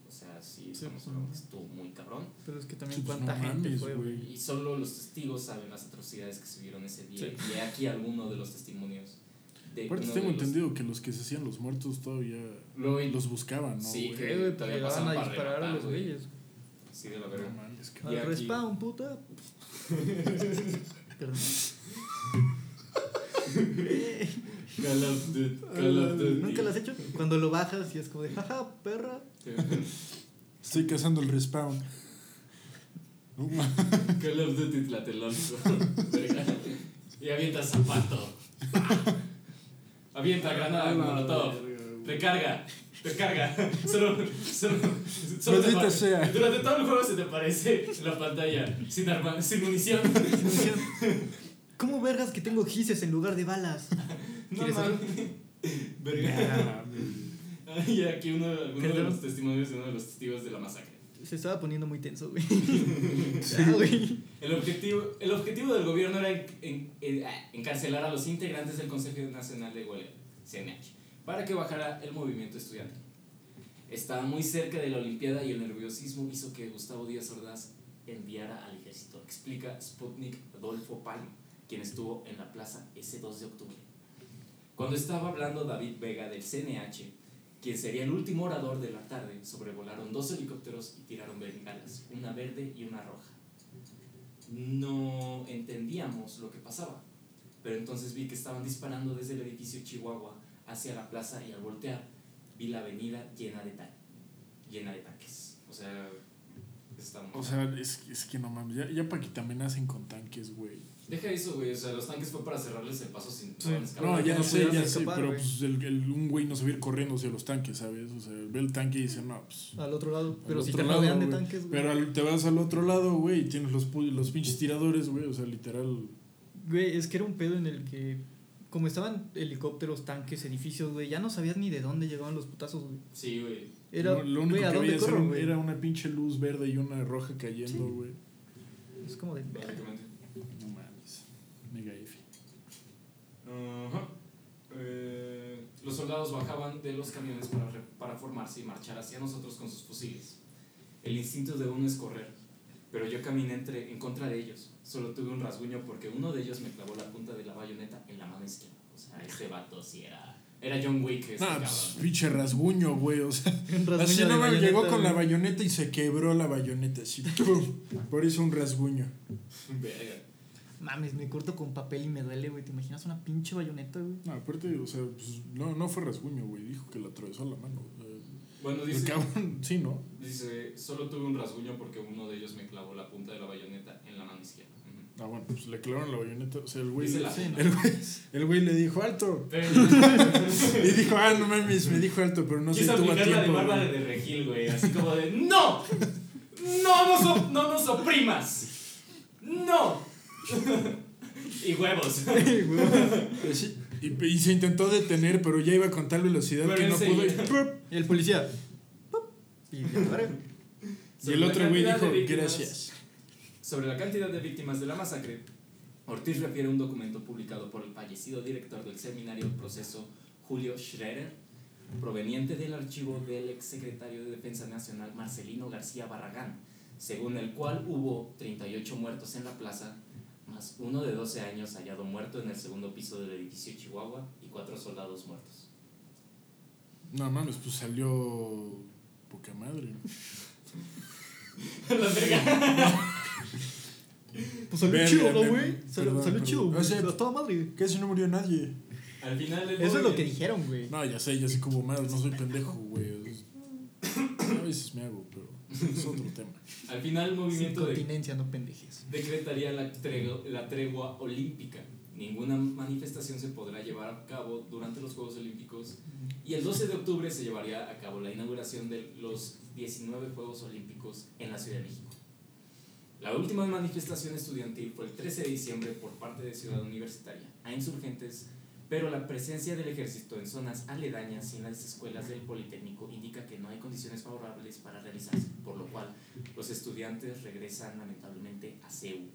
O sea, sí, estamos pues, hablando que no. estuvo muy cabrón. Pero es que Sí, también pues, cuánta no gente fue, güey. güey. Y solo los testigos saben las atrocidades que se vieron ese día. Sí. Y he aquí alguno de los testimonios. De Aparte, tengo de los- entendido que los que se hacían los muertos todavía los buscaban, ¿no? Sí, güey? que-. Pues todavía pasaban a para disparar a los güey. güeyes. Sí, de la No verga. Al aquí- respawn, puta. Perdón. <laughs> Call of Duty. Call of Duty. ¿Nunca lo has hecho? Cuando lo bajas y es como de, jaja, perra. Estoy cazando el respawn. Call of Duty Tlatelolco. <laughs> Verga. y avienta zapato. Avienta granada A la molotov. Recarga. Recarga. <laughs> Solo, solo, solo te sea. Durante todo el juego se te aparece en la pantalla sin arma, sin munición. <laughs> ¿Cómo vergas que tengo gises en lugar de balas? <laughs> No ¿Quieres mames. Verga. Aquí uno, de los testimonios de uno de los testigos de la masacre. Se estaba poniendo muy tenso, güey. <laughs> Ya, güey. El objetivo, el objetivo del gobierno era en- en- en- ah, encarcelar a los integrantes del Consejo Nacional de Huelga, CNH, para que bajara el movimiento estudiantil. Estaba muy cerca de la Olimpiada y el nerviosismo hizo que Gustavo Díaz Ordaz enviara al ejército, explica Sputnik Adolfo Palmo, quien estuvo en la plaza ese 2 de octubre. Cuando estaba hablando David Vega del CNH, quien sería el último orador de la tarde, sobrevolaron dos helicópteros y tiraron bengalas, una verde y una roja no entendíamos lo que pasaba. Pero entonces vi que estaban disparando desde el edificio Chihuahua hacia la plaza y al voltear vi la avenida llena de, ta- llena de tanques. O sea, estamos... O sea, es, es que no mames. Ya, ya para que te amenacen con tanques, güey. Deja eso, güey. O sea, los tanques fue para cerrarles el paso sin Sí. No, ya no sé, ya sé, escapar, pero pues el, el- un güey no se va a ir corriendo hacia los tanques, ¿sabes? O sea, ve el tanque y dice, no, pues. Al otro lado. Pero si te lado, rodean de güey. tanques, güey. Pero al- te vas al otro lado, güey, y tienes los, pu- los pinches tiradores, güey, o sea, literal. Güey, es que era un pedo en el que. Como estaban helicópteros, tanques, edificios, güey, ya no sabías ni de dónde llegaban los putazos, güey. Sí, güey. Era, lo, lo único güey, ¿a que veías era, una pinche luz verde y una roja cayendo, Sí. güey. Es como de. Básicamente. No mames. Mega F. Ajá. Eh, los soldados bajaban de los camiones para, re- para formarse y marchar hacia nosotros con sus fusiles. El instinto de uno es correr, pero yo caminé entre, en contra de ellos. Solo tuve un rasguño porque uno de ellos me clavó la punta de la bayoneta en la mano izquierda. O sea, ese vato sí era. Era John Wick. Este No, pues pinche rasguño, güey, o sea. Así no me llegó con la bayoneta y se quebró la bayoneta, así. <laughs> Por eso un rasguño. Verga. Mames, me corto con papel y me duele, güey. ¿Te imaginas una pinche bayoneta, güey? No, aparte, o sea, pues, no, no fue rasguño, güey. Dijo que le atravesó la mano. sea, Bueno, dice, cabrón, <laughs> sí, ¿no? dice, solo tuve un rasguño porque uno de ellos me clavó la punta de la bayoneta en la mano izquierda. Ah, bueno, pues le clavaron la bayoneta. O sea, el güey. Le-. <laughs> El güey, el güey le dijo alto. Pero- <laughs> Y dijo, ah, no mames, me dijo alto, pero no Quiso tuvo a aplicar la de tiempo. Bárbara güey. de Regil, güey. Así como de, ¡No! ¡No nos, op- no nos oprimas! ¡No! <laughs> y huevos. <laughs> Pues sí, Y, y se intentó detener, pero ya iba con tal velocidad Pero que no pudo. y el policía. Y. <laughs> Y el otro güey dijo, víctimas- gracias. Sobre la cantidad de víctimas de la masacre, Ortiz refiere un documento publicado por el fallecido director del seminario proceso Julio Schroeder, proveniente del archivo del exsecretario de Defensa Nacional Marcelino García Barragán, según el cual hubo 38 muertos en la plaza, más uno de 12 años hallado muerto en el segundo piso del edificio Chihuahua y cuatro soldados muertos. No mames, pues salió poca madre. <laughs> La verga. Pues salió Verga, chido, ¿no, me- güey? Salió, perdón, salió perdón. chido, O sea, A toda madre. Casi no murió nadie. Al final Eso es lo que dijeron, güey. No, ya sé, yo sí como madre, no soy pendejo, güey. Es- A veces me hago, pero es otro <laughs> tema. Al final el Sin movimiento de continencia, no pendejes. decretaría la tregua, la tregua olímpica. Ninguna manifestación se podrá llevar a cabo durante los Juegos Olímpicos y el 12 de octubre se llevaría a cabo la inauguración de los 19 Juegos Olímpicos en la Ciudad de México. La última manifestación estudiantil fue el 13 de diciembre por parte de Ciudad Universitaria a insurgentes, pero la presencia del ejército en zonas aledañas y en las escuelas del Politécnico indica que no hay condiciones favorables para realizarse, por lo cual los estudiantes regresan lamentablemente a CEU.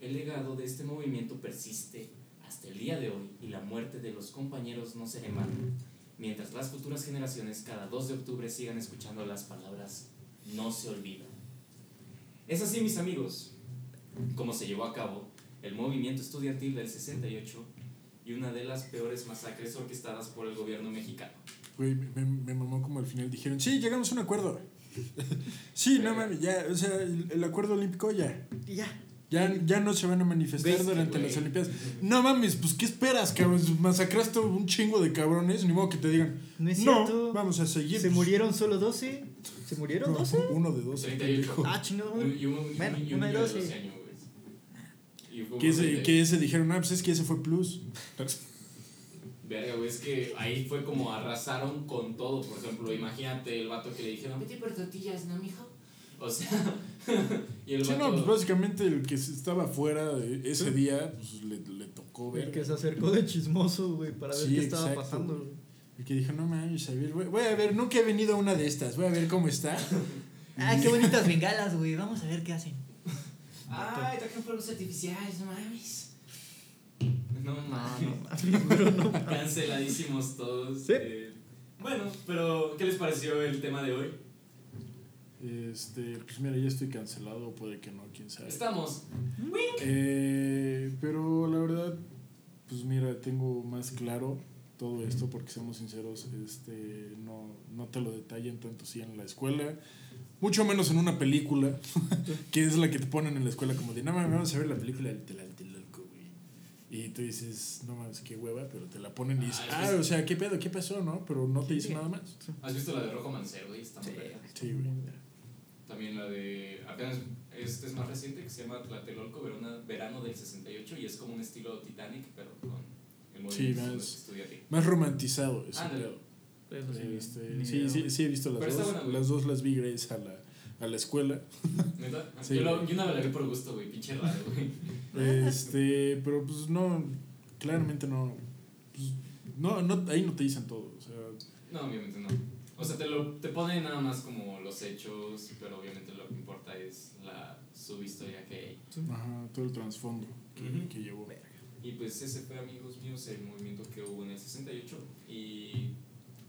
El legado de este movimiento persiste hasta el día de hoy y la muerte de los compañeros no será en vano, mientras las futuras generaciones cada 2 de octubre sigan escuchando las palabras no se olvidan. Es así, mis amigos, como se llevó a cabo el movimiento estudiantil del 68 y una de las peores masacres orquestadas por el gobierno mexicano. Güey, me, me mamó como al final dijeron, sí, llegamos a un acuerdo. <laughs> sí, no mames, ya, o sea, el, el acuerdo olímpico ya. Ya. Ya, ya no se van a manifestar durante las Olimpiadas. No mames, pues ¿qué esperas, cabrón? Masacraste un chingo de cabrones, ni modo que te digan, No es no, cierto. vamos a seguir. ¿Se murieron solo 12? ¿Se murieron No, 12? Uno de dos. 38. Ah, chingado. Y un, y un- Bueno, y un una de niño de 12. 12 años, Que ese, que ese dijeron, ah, pues es que ese fue plus. <laughs> Verga, güey, es que ahí fue como arrasaron con todo. Por ejemplo, imagínate el vato que le dijeron, vete por tortillas, ¿no, mijo? O sea, <laughs> y el Sí, vato... no, pues básicamente el que estaba afuera de ese día, pues le, le tocó ver. El que se acercó de chismoso, güey, para ver Sí, qué estaba exacto, pasando, güey. El que dijo, no mames, a ver, voy, voy a ver, nunca he venido a una de estas, voy a ver cómo está. <laughs> Ah, qué bonitas bengalas, güey. Vamos a ver qué hacen. Ay, trajeron fuegos artificiales, no mames. No No, mames. no, <laughs> pero no. Canceladísimos todos. Sí. eh. bueno, pero ¿qué les pareció el tema de hoy? Este, pues mira, ya estoy cancelado, puede que no, quién sabe. Estamos. Eh, pero la verdad, pues mira, tengo más claro todo esto porque seamos sinceros, este, no, no te lo detallan tanto así en la escuela, mucho menos en una película, <laughs> que es la que te ponen en la escuela como de, no mames, vamos a ver la película del Tlatelolco, güey. Y tú dices, no mames, qué hueva, pero te la ponen y dices, Ah, ah, o sea, ¿qué pedo? ¿Qué pasó? ¿No? Pero no te dice Sí. nada más. ¿Has visto la de Rojo Mancero, güey? Está muy. Sí, güey. También la de. Apenas. Este es más reciente que se llama Tlatelolco Verano del 68 y es como un estilo Titanic, pero con el Sí, movimiento más- que estudia aquí. Más romantizado ese pedo. Eso sí, Este, sí, sí, sí he visto las Pero dos. buena, las dos las vi gracias a la, a la escuela. ¿Neta? <laughs> Sí, yo, lo- yo una vez la vi por gusto, güey, pinche raro, güey. Este, pero pues no, claramente no. pues, no, no, ahí no te dicen todo. O sea, No, obviamente no. O sea, te, lo, te ponen nada más como los hechos, pero obviamente lo que importa es la subhistoria que hay. ajá, todo el trasfondo que, Ujú. que llevó. Y pues ese fue, amigos míos, el movimiento que hubo en el 68 y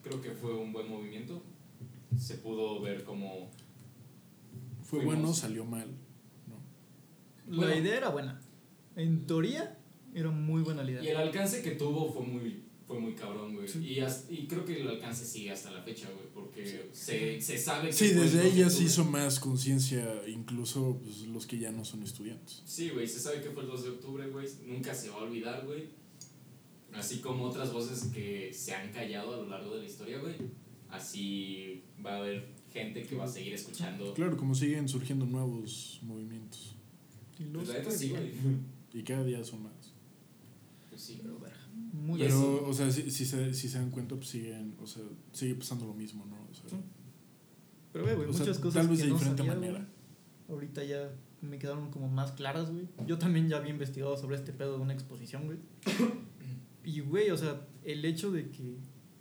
creo que fue un buen movimiento. Se pudo ver como... Fue Fuimos. bueno, salió mal. ¿no? La Bueno. idea era buena. En teoría, era muy buena la Y idea. el alcance que tuvo fue muy, fue muy cabrón, güey. Sí. Y, hasta- y creo que el alcance sigue hasta la fecha, güey, porque se, se sabe que... Sí, fue el desde 2 ahí de ya se hizo más conciencia, incluso pues, los que ya no son estudiantes. Sí, güey, se sabe que fue el 2 de octubre, güey. Nunca se va a olvidar, güey. Así como otras voces que se han callado a lo largo de la historia, güey. Así va a haber gente que va a seguir escuchando. Claro, como siguen surgiendo nuevos movimientos. Y Pues los la neta sí, güey. Y cada día son más. Pues sí. Pero, verga, Muy Pero, o sea, si, si, se, si se dan cuenta, pues siguen, o sea, sigue pasando lo mismo, ¿no? O sea, Pero, ve, güey, o sea, muchas cosas tal vez que de no diferente sabía, manera. güey, ahorita ya me quedaron como más claras, güey. Yo también ya había investigado sobre este pedo de una exposición, güey. Y, güey, o sea, el hecho de que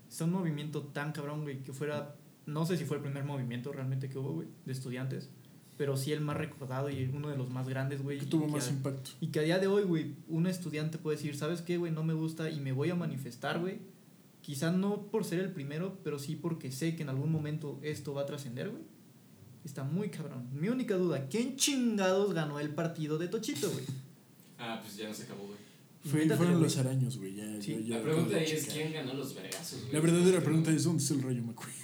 sea un movimiento tan cabrón, güey, que fuera, no sé si fue el primer movimiento realmente que hubo, güey, de estudiantes, pero sí el más recordado y uno de los más grandes, güey. Que y tuvo que más a- impacto. Y que a día de hoy, güey, un estudiante puede decir, ¿sabes qué, güey? No me gusta y me voy a manifestar, güey. Quizá no por ser el primero, pero sí porque sé que en algún momento esto va a trascender, güey. Está muy cabrón. Mi única duda, ¿quién chingados ganó el partido de Tochito, güey? Ah, pues ya no se acabó, güey. Fue, fueron los araños, güey. Ya, Sí. yo- ya La pregunta de ahí es quién ganó los vergazos, güey. La verdadera pregunta es: ¿dónde está el rayo McQueen?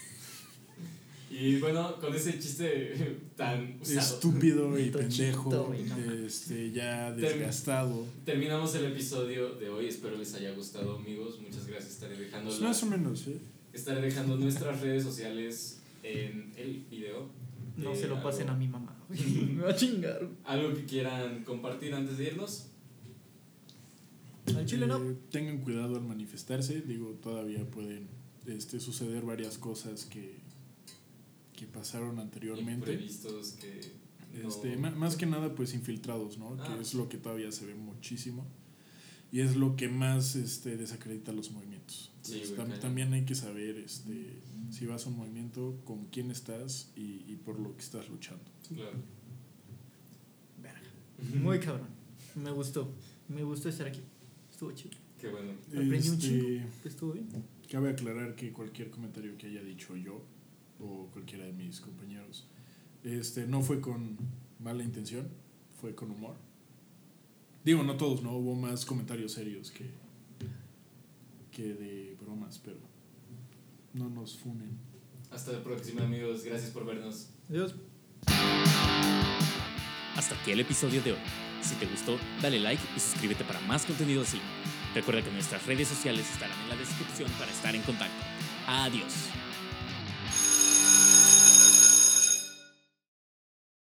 Y bueno, con ese chiste <laughs> tan usado, Estúpido y pendejo, mames. este, ya desgastado. terminamos el episodio de hoy. Espero les haya gustado, amigos. Muchas gracias. Estaré dejando, Pues más o menos, ¿eh? estaré dejando nuestras redes sociales en el video. No Eh, se lo pasen algo- a mi mamá, güey. <laughs> Me va a chingar. Algo que quieran compartir antes de irnos. Al chile no. Eh, tengan cuidado al manifestarse. Digo, todavía pueden este, suceder varias cosas que, que pasaron anteriormente. Imprevistos que. no- Este, más que nada, pues infiltrados, ¿no? Ah. Que es lo que todavía se ve muchísimo. Y es lo que más este, desacredita los movimientos. Sí, Entonces, güey, tam- también hay que saber este, si vas a un movimiento, con quién estás y, y por lo que estás luchando. Claro. Verga. Muy cabrón. Me gustó. Me gustó estar aquí. Estuvo chido. Qué bueno. Aprendí un Este, chingo. Estuvo bien. Cabe aclarar que cualquier comentario que haya dicho yo o cualquiera de mis compañeros este, no fue con mala intención, fue con humor. Digo, no todos, ¿no? Hubo más comentarios serios que, que de bromas, pero no nos funen. Hasta la próxima, amigos. Gracias por vernos. Adiós. Hasta aquí el episodio de hoy. Si te gustó, dale like y suscríbete para más contenido así. Recuerda que nuestras redes sociales estarán en la descripción para estar en contacto. Adiós.